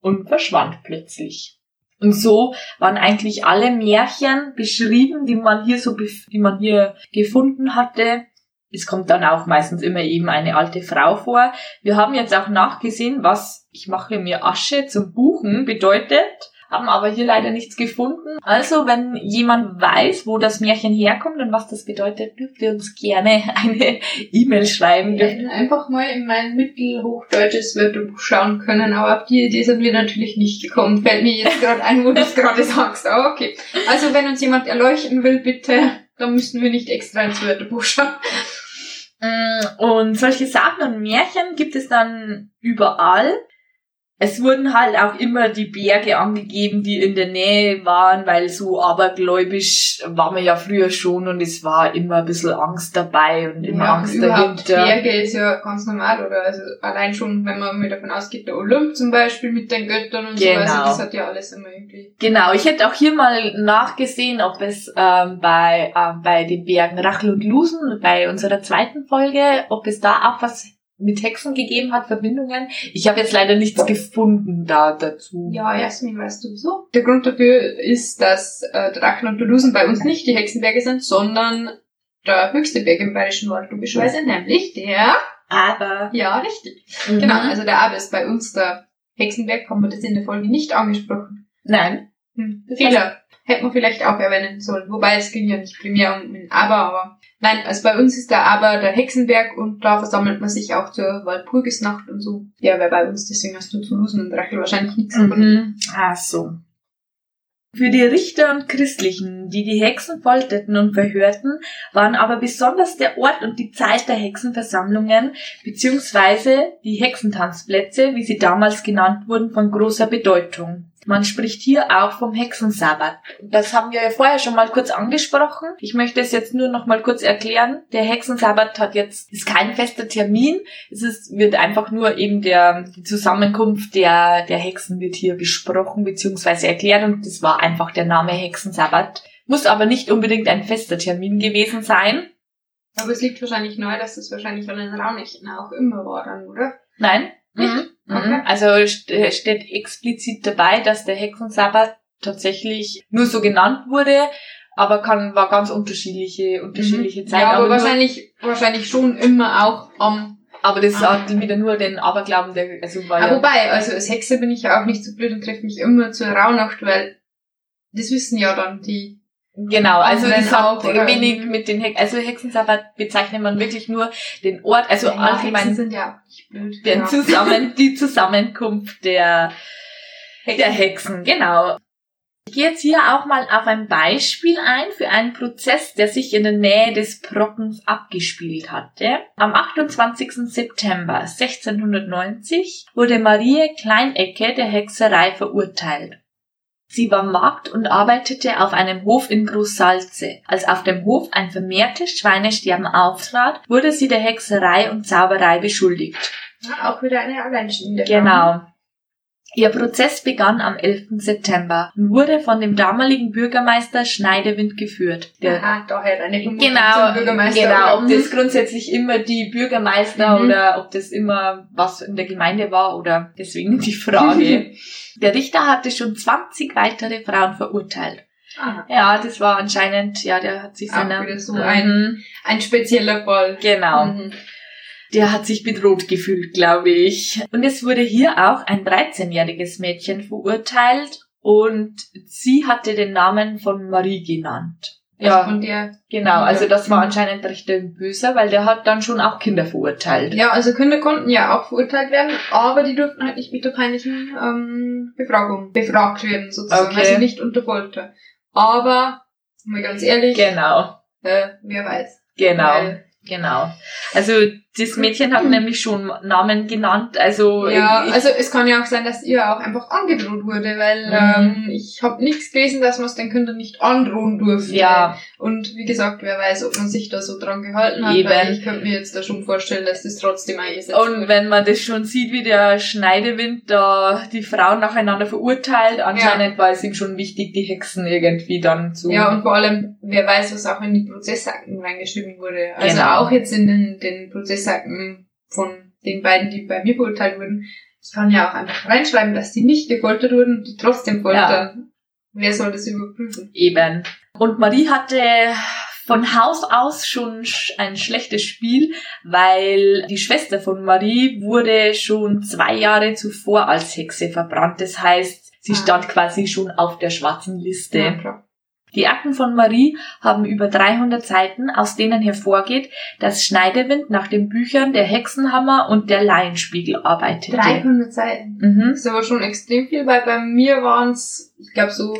und verschwand plötzlich. Und so waren eigentlich alle Märchen beschrieben, die man hier so, die man hier gefunden hatte, es kommt dann auch meistens immer eben eine alte Frau vor. Wir haben jetzt auch nachgesehen, was ich mache mir Asche zum Buchen bedeutet, haben aber hier leider nichts gefunden. Also, wenn jemand weiß, wo das Märchen herkommt und was das bedeutet, dürft ihr uns gerne eine E-Mail schreiben. Wir hätten einfach mal in mein mittelhochdeutsches Wörterbuch schauen können, aber auf die Idee sind wir natürlich nicht gekommen. Fällt mir jetzt gerade ein, wo du es gerade sagst. Aber okay. Also, wenn uns jemand erleuchten will, bitte, dann müssen wir nicht extra ins Wörterbuch schauen. Mm, und solche Sachen und Märchen gibt es dann überall es wurden halt auch immer die Berge angegeben, die in der Nähe waren, weil so abergläubisch war man ja früher schon und es war immer ein bisschen Angst dabei und immer ja, Angst dahinter. Berge ist ja ganz normal, oder? Also allein schon, wenn man mal davon ausgeht, der Olymp zum Beispiel mit den Göttern und genau. so, also das hat ja alles immer irgendwie. Genau, ich hätte auch hier mal nachgesehen, ob es ähm, bei, ähm, bei den Bergen Rachel und Lusen, bei unserer zweiten Folge, ob es da auch was mit Hexen gegeben hat, Verbindungen. Ich habe jetzt leider nichts gefunden da dazu. Ja, Jasmin, weißt du wieso? Der Grund dafür ist, dass äh, Drachen und Tulusen bei uns nicht die Hexenberge sind, sondern der höchste Berg im Bayerischen Wald, logischerweise, nämlich der Aber. Ja, richtig. Mhm. Genau, also der Aber ist bei uns der Hexenberg, haben wir das in der Folge nicht angesprochen. Nein. Hm. Fehler. Hätte man vielleicht auch erwähnen sollen. Wobei es ging ja nicht primär um ein Aber, aber nein, also bei uns ist der Aber der Hexenberg und da versammelt man sich auch zur Walpurgisnacht und so. Ja, wer bei uns, deswegen hast du zu Lusen und Rachel wahrscheinlich nichts mhm. Ach so. Für die Richter und Christlichen, die die Hexen folterten und verhörten, waren aber besonders der Ort und die Zeit der Hexenversammlungen beziehungsweise die Hexentanzplätze, wie sie damals genannt wurden, von großer Bedeutung. Man spricht hier auch vom Hexensabbat. Das haben wir ja vorher schon mal kurz angesprochen. Ich möchte es jetzt nur noch mal kurz erklären. Der Hexensabbat hat jetzt, ist kein fester Termin. Es ist, wird einfach nur eben der, die Zusammenkunft der, der Hexen wird hier besprochen bzw. erklärt und das war einfach der Name Hexensabbat. Muss aber nicht unbedingt ein fester Termin gewesen sein. Aber es liegt wahrscheinlich neu, dass es wahrscheinlich an den Raunichen auch immer war dann, oder? Nein? Mhm. Okay. Mhm. Also steht explizit dabei, dass der Hexensabbat tatsächlich nur so genannt wurde. aber kann, war ganz unterschiedliche, unterschiedliche Mhm. Zeiten. Ja, aber, nur- wahrscheinlich, wahrscheinlich schon immer auch am. aber das Ah. hat wieder nur den Aberglauben, der, also war Ja. ja, wobei, also als Hexe bin ich ja auch nicht so blöd und treffe mich immer zur Rauhnacht, weil das wissen ja dann die. Genau, also das hat wenig mit den Hex also Hexensabbat bezeichnet man wirklich nur den Ort, also Ja, Hexen allgemein sind ja blöd. den ja. zusammen, die Zusammenkunft der, der Hexen, genau. Ich gehe jetzt hier auch mal auf ein Beispiel ein für einen Prozess, der sich in der Nähe des Brockens abgespielt hatte. Am 28. September 1690 wurde Marie Kleinecke der Hexerei verurteilt. Sie war Magd und arbeitete auf einem Hof in Großsalze. Als auf dem Hof ein vermehrtes Schweinesterben auftrat, wurde sie der Hexerei und Zauberei beschuldigt. Auch wieder eine alleinstehende Genau. Ihr Prozess begann am 11. September und wurde von dem damaligen Bürgermeister Schneidewind geführt. Der Aha, daher eine Genau, zum Bürgermeister. genau. Ob das grundsätzlich immer die Bürgermeister Mhm. oder ob das immer was in der Gemeinde war oder deswegen die Frage. der Richter hatte schon 20 weitere Frauen verurteilt. Aha, Ja, das war anscheinend, ja, der hat sich Auch seiner... wieder so Mhm. ein- ein spezieller Fall. Genau. Mhm. Der hat sich bedroht gefühlt, glaube ich. Und es wurde hier auch ein 13-jähriges Mädchen verurteilt und sie hatte den Namen von Marie genannt. Also Ja, von der, genau. Also das war Mhm. anscheinend recht böser, weil der hat dann schon auch Kinder verurteilt. ja, also Kinder konnten ja auch verurteilt werden, aber die durften halt nicht mit der peinlichen ähm, Befragung befragt werden, sozusagen. Okay. Also nicht unter Folter. Aber, mal ganz ehrlich, Genau, äh, wer weiß. genau, Weil, genau. Also das Mädchen hat nämlich schon Namen genannt. Also ja, also es kann ja auch sein, dass ihr auch einfach angedroht wurde, weil Mhm. ähm, ich habe nichts gelesen, dass man es den Kindern nicht androhen durfte. ja, Und wie gesagt, wer weiß, ob man sich da so dran gehalten hat, Eben. weil ich könnte mir jetzt da schon vorstellen, dass das trotzdem eingesetzt Und wird. wenn man das schon sieht, wie der Schneidewind da die Frauen nacheinander verurteilt, anscheinend war es ihm schon wichtig, die Hexen irgendwie dann zu... Ja, und vor allem, wer weiß, was auch in die Prozessakten reingeschrieben wurde. Also Genau. auch jetzt in den, den Prozessakten von den beiden, die bei mir verurteilt wurden. Ich kann ja auch einfach reinschreiben, dass die nicht gefoltert wurden und die trotzdem foltern. Wer soll das überprüfen? Eben. Und Marie hatte von Haus aus schon sch- ein schlechtes Spiel, weil die Schwester von Marie wurde schon zwei Jahre zuvor als Hexe verbrannt. Das heißt, sie Ah. stand quasi schon auf der schwarzen Liste. Ja, klar. Die Akten von Marie haben über 300 Seiten, aus denen hervorgeht, dass Schneidewind nach den Büchern der Hexenhammer und der Laienspiegel arbeitete. 300 Seiten. Mhm. Das ist aber schon extrem viel, weil bei mir waren es, ich glaube, so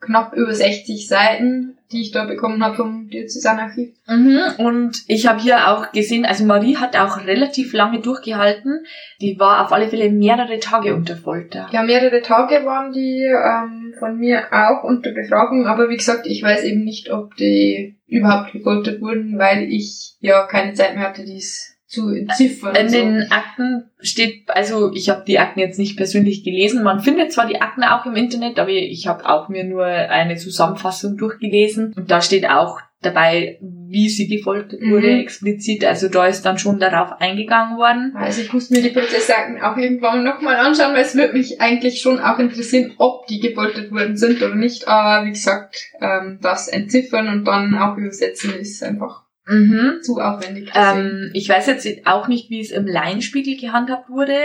knapp über 60 Seiten, die ich da bekommen habe vom Diözesanarchiv. Mhm. Und ich habe hier auch gesehen, also Marie hat auch relativ lange durchgehalten. Die war auf alle Fälle mehrere Tage unter Folter. Ja, mehrere Tage waren die ähm, von mir auch unter Befragung, aber wie gesagt, ich weiß eben nicht, ob die überhaupt gefoltert wurden, weil ich ja keine Zeit mehr hatte, dies zu entziffern. In so. den Akten steht, also ich habe die Akten jetzt nicht persönlich gelesen. Man findet zwar die Akten auch im Internet, aber ich habe auch mir nur eine Zusammenfassung durchgelesen. Und da steht auch dabei, wie sie gefoltert Mhm. wurde, explizit. Also da ist dann schon darauf eingegangen worden. Also ich muss mir die Prozessakten auch irgendwann nochmal anschauen, weil es würde mich eigentlich schon auch interessieren, ob die gefoltert worden sind oder nicht. Aber wie gesagt, ähm, das entziffern und dann auch übersetzen ist einfach Mhm. zu aufwendig. Ähm, ich weiß jetzt auch nicht, wie es im Laienspiegel gehandhabt wurde.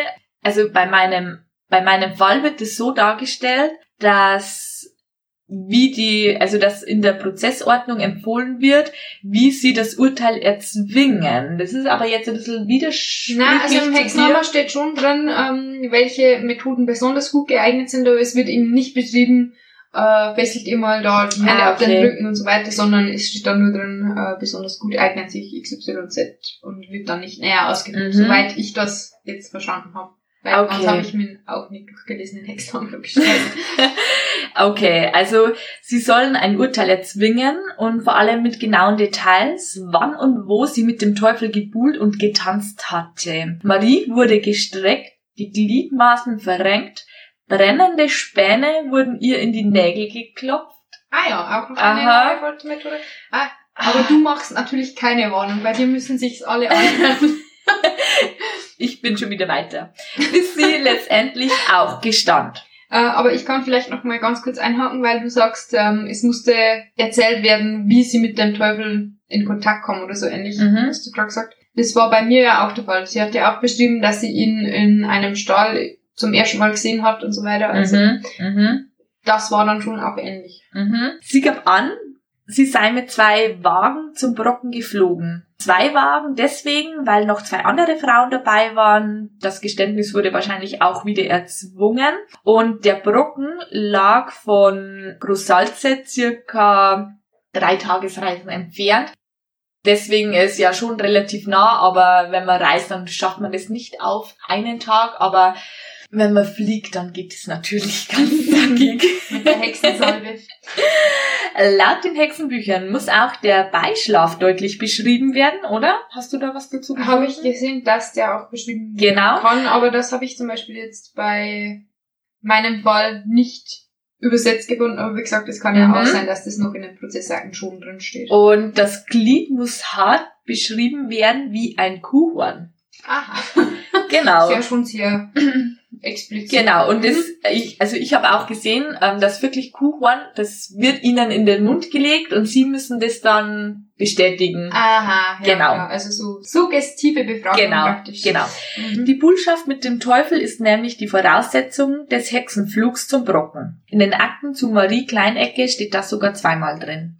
Also bei meinem, bei meinem Fall wird es so dargestellt, dass wie die, also dass in der Prozessordnung empfohlen wird, wie sie das Urteil erzwingen. Das ist aber jetzt ein bisschen widersprüchlich. Na, also im. Hexenhammer steht schon drin, ähm, welche Methoden besonders gut geeignet sind, aber es wird eben nicht beschrieben, äh, fesselt ihr mal da die Hände Ah, auf den okay. Rücken und so weiter, sondern es steht dann nur drin, äh, besonders gut eignet sich XYZ und wird dann nicht näher ausgedrückt, Mhm. soweit ich das jetzt verstanden habe. Weil Okay. habe ich mir auch nicht durchgelesen in Hexenhammer gestellt. Okay, also sie sollen ein Urteil erzwingen und vor allem mit genauen Details, wann und wo sie mit dem Teufel gebuhlt und getanzt hatte. Marie wurde gestreckt, die Gliedmaßen verrenkt, brennende Späne wurden ihr in die Nägel geklopft. ah ja, auch noch eine Aha. Foltermethode. Ah, aber du machst natürlich keine Warnung, bei dir müssen sich's alle anhören. Ich bin schon wieder weiter. Bis sie letztendlich auch gestand. Äh, aber ich kann vielleicht noch mal ganz kurz einhaken, weil du sagst, ähm, es musste erzählt werden, wie sie mit dem Teufel in Kontakt kommen oder so ähnlich, Mhm. hast du gerade gesagt. Das war bei mir ja auch der Fall. Sie hat ja auch beschrieben, dass sie ihn in einem Stall zum ersten Mal gesehen hat und so weiter. Also Mhm. Mhm. das war dann schon auch ähnlich. Mhm. Sie gab an, sie sei mit zwei Wagen zum Brocken geflogen. Zwei Wagen deswegen, weil noch zwei andere Frauen dabei waren. Das Geständnis wurde wahrscheinlich auch wieder erzwungen. Und der Brocken lag von Großsalze circa drei Tagesreisen entfernt. Deswegen ist ja schon relativ nah, aber wenn man reist, dann schafft man das nicht auf einen Tag. Aber wenn man fliegt, dann geht es natürlich ganz zackig. Mit der Hexensalbe. Laut den Hexenbüchern muss auch der Beischlaf deutlich beschrieben werden, oder? Hast du da was dazu habe ich gesehen, dass der auch beschrieben Genau. kann, aber das habe ich zum Beispiel jetzt bei meinem Fall nicht übersetzt gefunden, aber wie gesagt, es kann Mhm. ja auch sein, dass das noch in den Prozessakten schon drin steht. Und das Glied muss hart beschrieben werden wie ein Kuhhorn. Aha. Genau. Ist ja schon sehr explizit. Genau, und das, ich, also ich habe auch gesehen, ähm, dass wirklich Kuhhorn, das wird ihnen in den Mund gelegt und sie müssen das dann bestätigen. Aha, ja, Genau. ja, also so suggestive Befragung Genau, praktisch. genau. Mhm. Die Bullschaft mit dem Teufel ist nämlich die Voraussetzung des Hexenflugs zum Brocken. In den Akten zu Marie Kleinecke steht das sogar zweimal drin.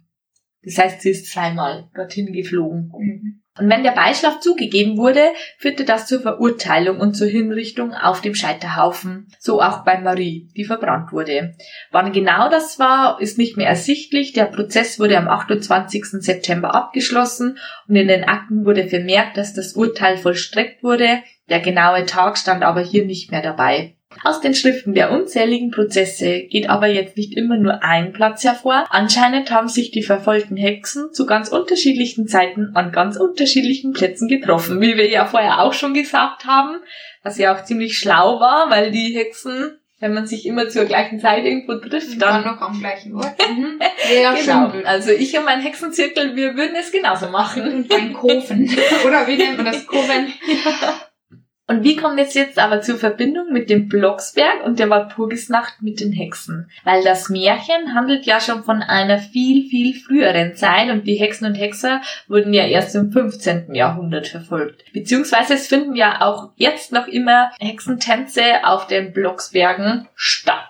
Das heißt, sie ist zweimal dorthin geflogen. Mhm. Und wenn der Beischlaf zugegeben wurde, führte das zur Verurteilung und zur Hinrichtung auf dem Scheiterhaufen. So auch bei Marie, die verbrannt wurde. Wann genau das war, ist nicht mehr ersichtlich. Der Prozess wurde am 28. September abgeschlossen und in den Akten wurde vermerkt, dass das Urteil vollstreckt wurde. Der genaue Tag stand aber hier nicht mehr dabei. Aus den Schriften der unzähligen Prozesse geht aber jetzt nicht immer nur ein Platz hervor. Anscheinend haben sich die verfolgten Hexen zu ganz unterschiedlichen Zeiten an ganz unterschiedlichen Plätzen getroffen, wie wir ja vorher auch schon gesagt haben, was ja auch ziemlich schlau war, weil die Hexen, wenn man sich immer zur gleichen Zeit irgendwo trifft, Dann dann noch am gleichen Ort. Mhm. Ja, genau. schon. Also ich und mein Hexenzirkel, wir würden es genauso machen. Und ein Kofen. Oder wie nennt man das? Koven? Und wie kommt es jetzt aber zur Verbindung mit dem Blocksberg und der Walpurgisnacht mit den Hexen? Weil das Märchen handelt ja schon von einer viel, viel früheren Zeit und die Hexen und Hexer wurden ja erst im 15. Jahrhundert verfolgt. Beziehungsweise es finden ja auch jetzt noch immer Hexentänze auf den Blocksbergen statt.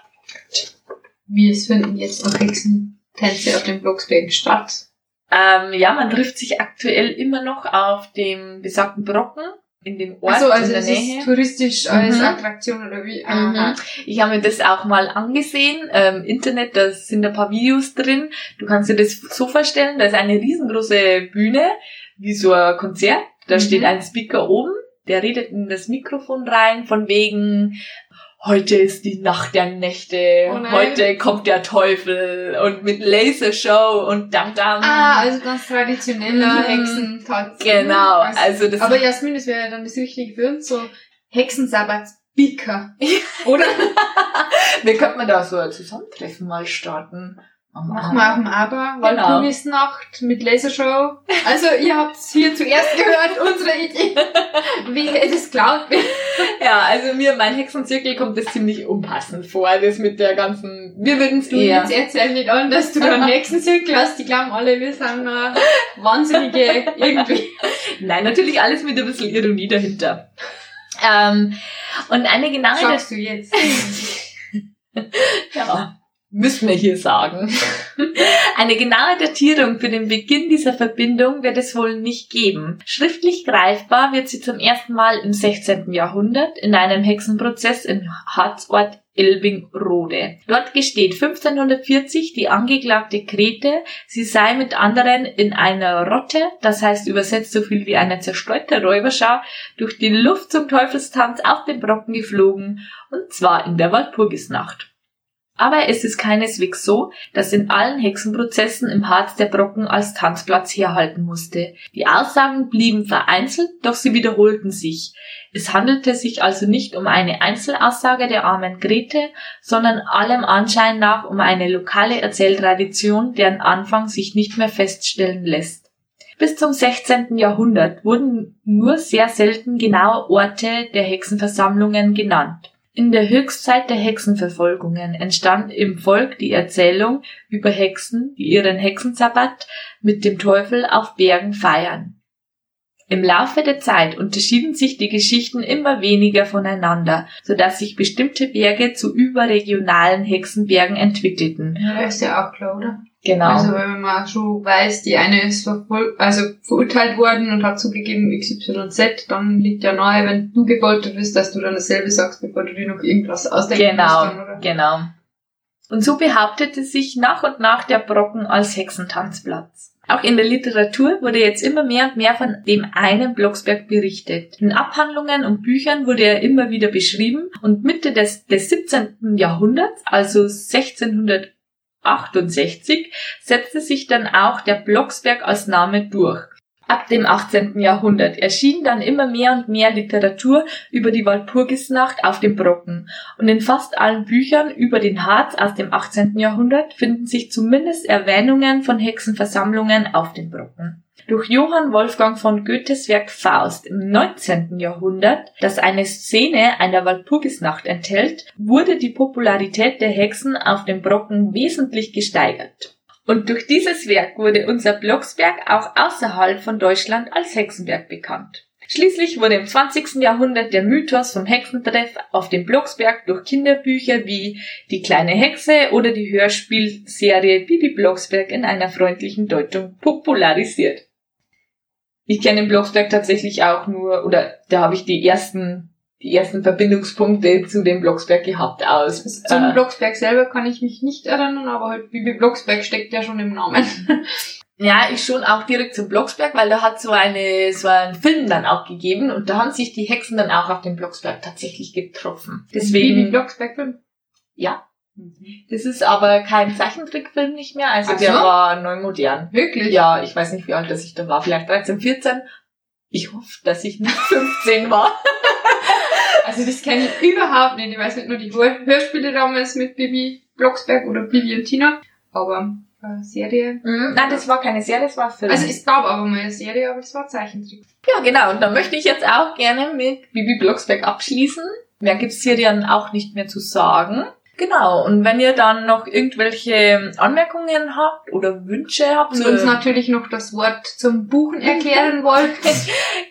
Wie es finden jetzt noch Hexentänze auf den Blocksbergen statt. Ähm, ja, man trifft sich aktuell immer noch auf dem besagten Brocken in dem Ort Also, also in der es Nähe. ist touristisch als Mhm. Attraktion oder wie? Mhm. Ich habe mir das auch mal angesehen. Ähm, Internet, da sind ein paar Videos drin. Du kannst dir das so vorstellen, da ist eine riesengroße Bühne, wie so ein Konzert. Da Mhm. steht ein Speaker oben, der redet in das Mikrofon rein, von wegen, heute ist die Nacht der Nächte, Oh heute kommt der Teufel und mit Lasershow und dam dam. Ah, also ganz traditioneller Mhm. Hexentanz. Genau, Also, also das aber Jasmin, das wäre ja dann das Richtige für uns, so Hexensabbat-Speaker. Oder? wir könnten da so ein Zusammentreffen mal starten. Machen wir auf dem Aber, Genau. Walpurgisnacht mit Lasershow. Also, ihr habt's hier zuerst gehört, unsere Idee. Wie das klaut wird. Ja, also mir, mein Hexenzirkel kommt das ziemlich unpassend vor, das mit der ganzen, wir würden es Du eher, jetzt erzähl nicht an, dass du einen Hexenzirkel hast. Die glauben alle, wir sind äh, Wahnsinnige irgendwie. nein, natürlich alles mit ein bisschen Ironie dahinter. Ähm, und eine genaue, Sagst du jetzt. ja, müssen wir hier sagen. Eine genaue Datierung für den Beginn dieser Verbindung wird es wohl nicht geben. Schriftlich greifbar wird sie zum ersten Mal im 16. Jahrhundert in einem Hexenprozess im Harzort Ilbing-Rode. Dort gesteht 1540 die angeklagte Grete, sie sei mit anderen in einer Rotte, das heißt übersetzt so viel wie eine zerstreute Räuberschar, durch die Luft zum Teufelstanz auf den Brocken geflogen, und zwar in der Walpurgisnacht. Aber es ist keineswegs so, dass in allen Hexenprozessen im Harz der Brocken als Tanzplatz herhalten musste. Die Aussagen blieben vereinzelt, doch sie wiederholten sich. Es handelte sich also nicht um eine Einzelaussage der armen Grete, sondern allem Anschein nach um eine lokale Erzähltradition, deren Anfang sich nicht mehr feststellen lässt. Bis zum 16. Jahrhundert wurden nur sehr selten genaue Orte der Hexenversammlungen genannt. In der Höchstzeit der Hexenverfolgungen entstand im Volk die Erzählung über Hexen, die ihren Hexensabbat mit dem Teufel auf Bergen feiern. Im Laufe der Zeit unterschieden sich die Geschichten immer weniger voneinander, so dass sich bestimmte Berge zu überregionalen Hexenbergen entwickelten. Ja, ist ja auch klar, oder? Genau. Also wenn man schon weiß, die eine ist verfol also verurteilt worden und hat zugegeben XYZ, dann liegt ja nahe, wenn du gefoltert bist, dass du dann dasselbe sagst, bevor du dir noch irgendwas ausdenken Genau, musst. Oder? genau. Und so behauptete sich nach und nach der Brocken als Hexentanzplatz. Auch in der Literatur wurde jetzt immer mehr und mehr von dem einen Blocksberg berichtet. In Abhandlungen und Büchern wurde er immer wieder beschrieben und Mitte des, des 17. Jahrhunderts, also 1668, setzte sich dann auch der Blocksberg als Name durch. Ab dem 18. Jahrhundert erschien dann immer mehr und mehr Literatur über die Walpurgisnacht auf dem Brocken und in fast allen Büchern über den Harz aus dem 18. Jahrhundert finden sich zumindest Erwähnungen von Hexenversammlungen auf dem Brocken. Durch Johann Wolfgang von Goethes Werk Faust im 19. Jahrhundert, das eine Szene einer Walpurgisnacht enthält, wurde die Popularität der Hexen auf dem Brocken wesentlich gesteigert. Und durch dieses Werk wurde unser Blocksberg auch außerhalb von Deutschland als Hexenberg bekannt. Schließlich wurde im 20. Jahrhundert der Mythos vom Hexentreff auf dem Blocksberg durch Kinderbücher wie Die kleine Hexe oder die Hörspielserie Bibi Blocksberg in einer freundlichen Deutung popularisiert. Ich kenne den Blocksberg tatsächlich auch nur, oder da habe ich die ersten die ersten Verbindungspunkte zu dem Blocksberg gehabt aus. Zum äh, Blocksberg selber kann ich mich nicht erinnern, aber halt Bibi Blocksberg steckt ja schon im Namen. Ja, ich schon auch direkt zum Blocksberg, weil da hat so eine so einen Film dann auch gegeben und da haben sich die Hexen dann auch auf dem Blocksberg tatsächlich getroffen. Bibi Deswegen Blocksberg Film. ja, das ist aber kein Zeichentrickfilm nicht mehr, also Ach der so? war neu modern. Wirklich? Ja, ich weiß nicht, wie alt das ich da war, vielleicht 13, 14. Ich hoffe, dass ich nicht 15 war. Also das kenne ich überhaupt nicht. Ich weiß nicht nur die Hör Hörspiele damals mit Bibi Blocksberg oder Bibi und Tina, aber äh, Serie. Mhm. Nein, das war keine Serie, das war Film. Also es gab aber mal eine Serie, aber das war Zeichentrick. Ja, genau. Und da möchte ich jetzt auch gerne mit Bibi Blocksberg abschließen. Mehr gibt's hier dann auch nicht mehr zu sagen. Genau. Und wenn ihr dann noch irgendwelche Anmerkungen habt oder Wünsche habt, Und uns natürlich noch das Wort zum Buchen erklären wollt.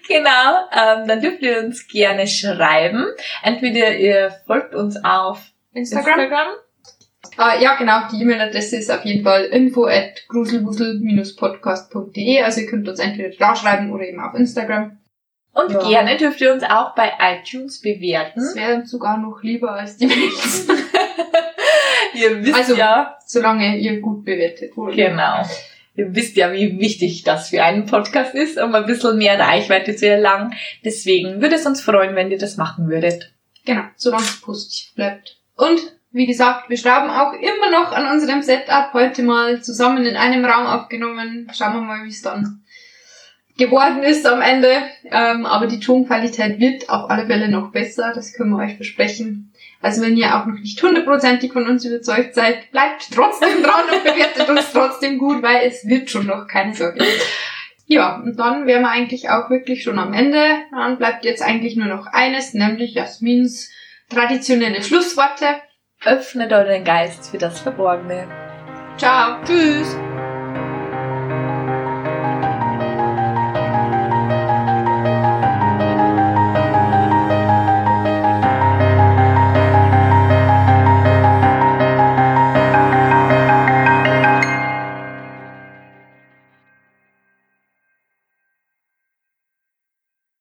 genau, ähm, dann dürft ihr uns gerne schreiben. Entweder ihr folgt uns auf Instagram. Instagram. Äh, ja, genau, die E-Mail-Adresse ist auf jeden Fall info at gruselwusel-podcast.de. Also ihr könnt uns entweder da schreiben oder eben auf Instagram. Und Ja. gerne dürft ihr uns auch bei iTunes bewerten. Das wäre uns sogar noch lieber als die Mails. Ihr wisst Also- ja, Solange ihr gut bewertet wurde. genau. Ihr wisst ja, wie wichtig das für einen Podcast ist, um ein bisschen mehr Reichweite zu erlangen. Deswegen würde es uns freuen, wenn ihr das machen würdet. Genau, solange es positiv bleibt. Und wie gesagt, wir schrauben auch immer noch an unserem Setup. Heute mal zusammen in einem Raum aufgenommen. Schauen wir mal, wie es dann geworden ist am Ende. Ähm, aber die Tonqualität wird auf alle Fälle noch besser. Das können wir euch versprechen. Also wenn ihr auch noch nicht hundertprozentig von uns überzeugt seid, bleibt trotzdem dran und bewertet uns trotzdem gut, weil es wird schon noch, keine Sorge. Ja, und dann wären wir eigentlich auch wirklich schon am Ende. Dann bleibt jetzt eigentlich nur noch eines, nämlich Jasmins traditionelle Schlussworte. Öffnet euren Geist für das Verborgene. Ciao. Tschüss!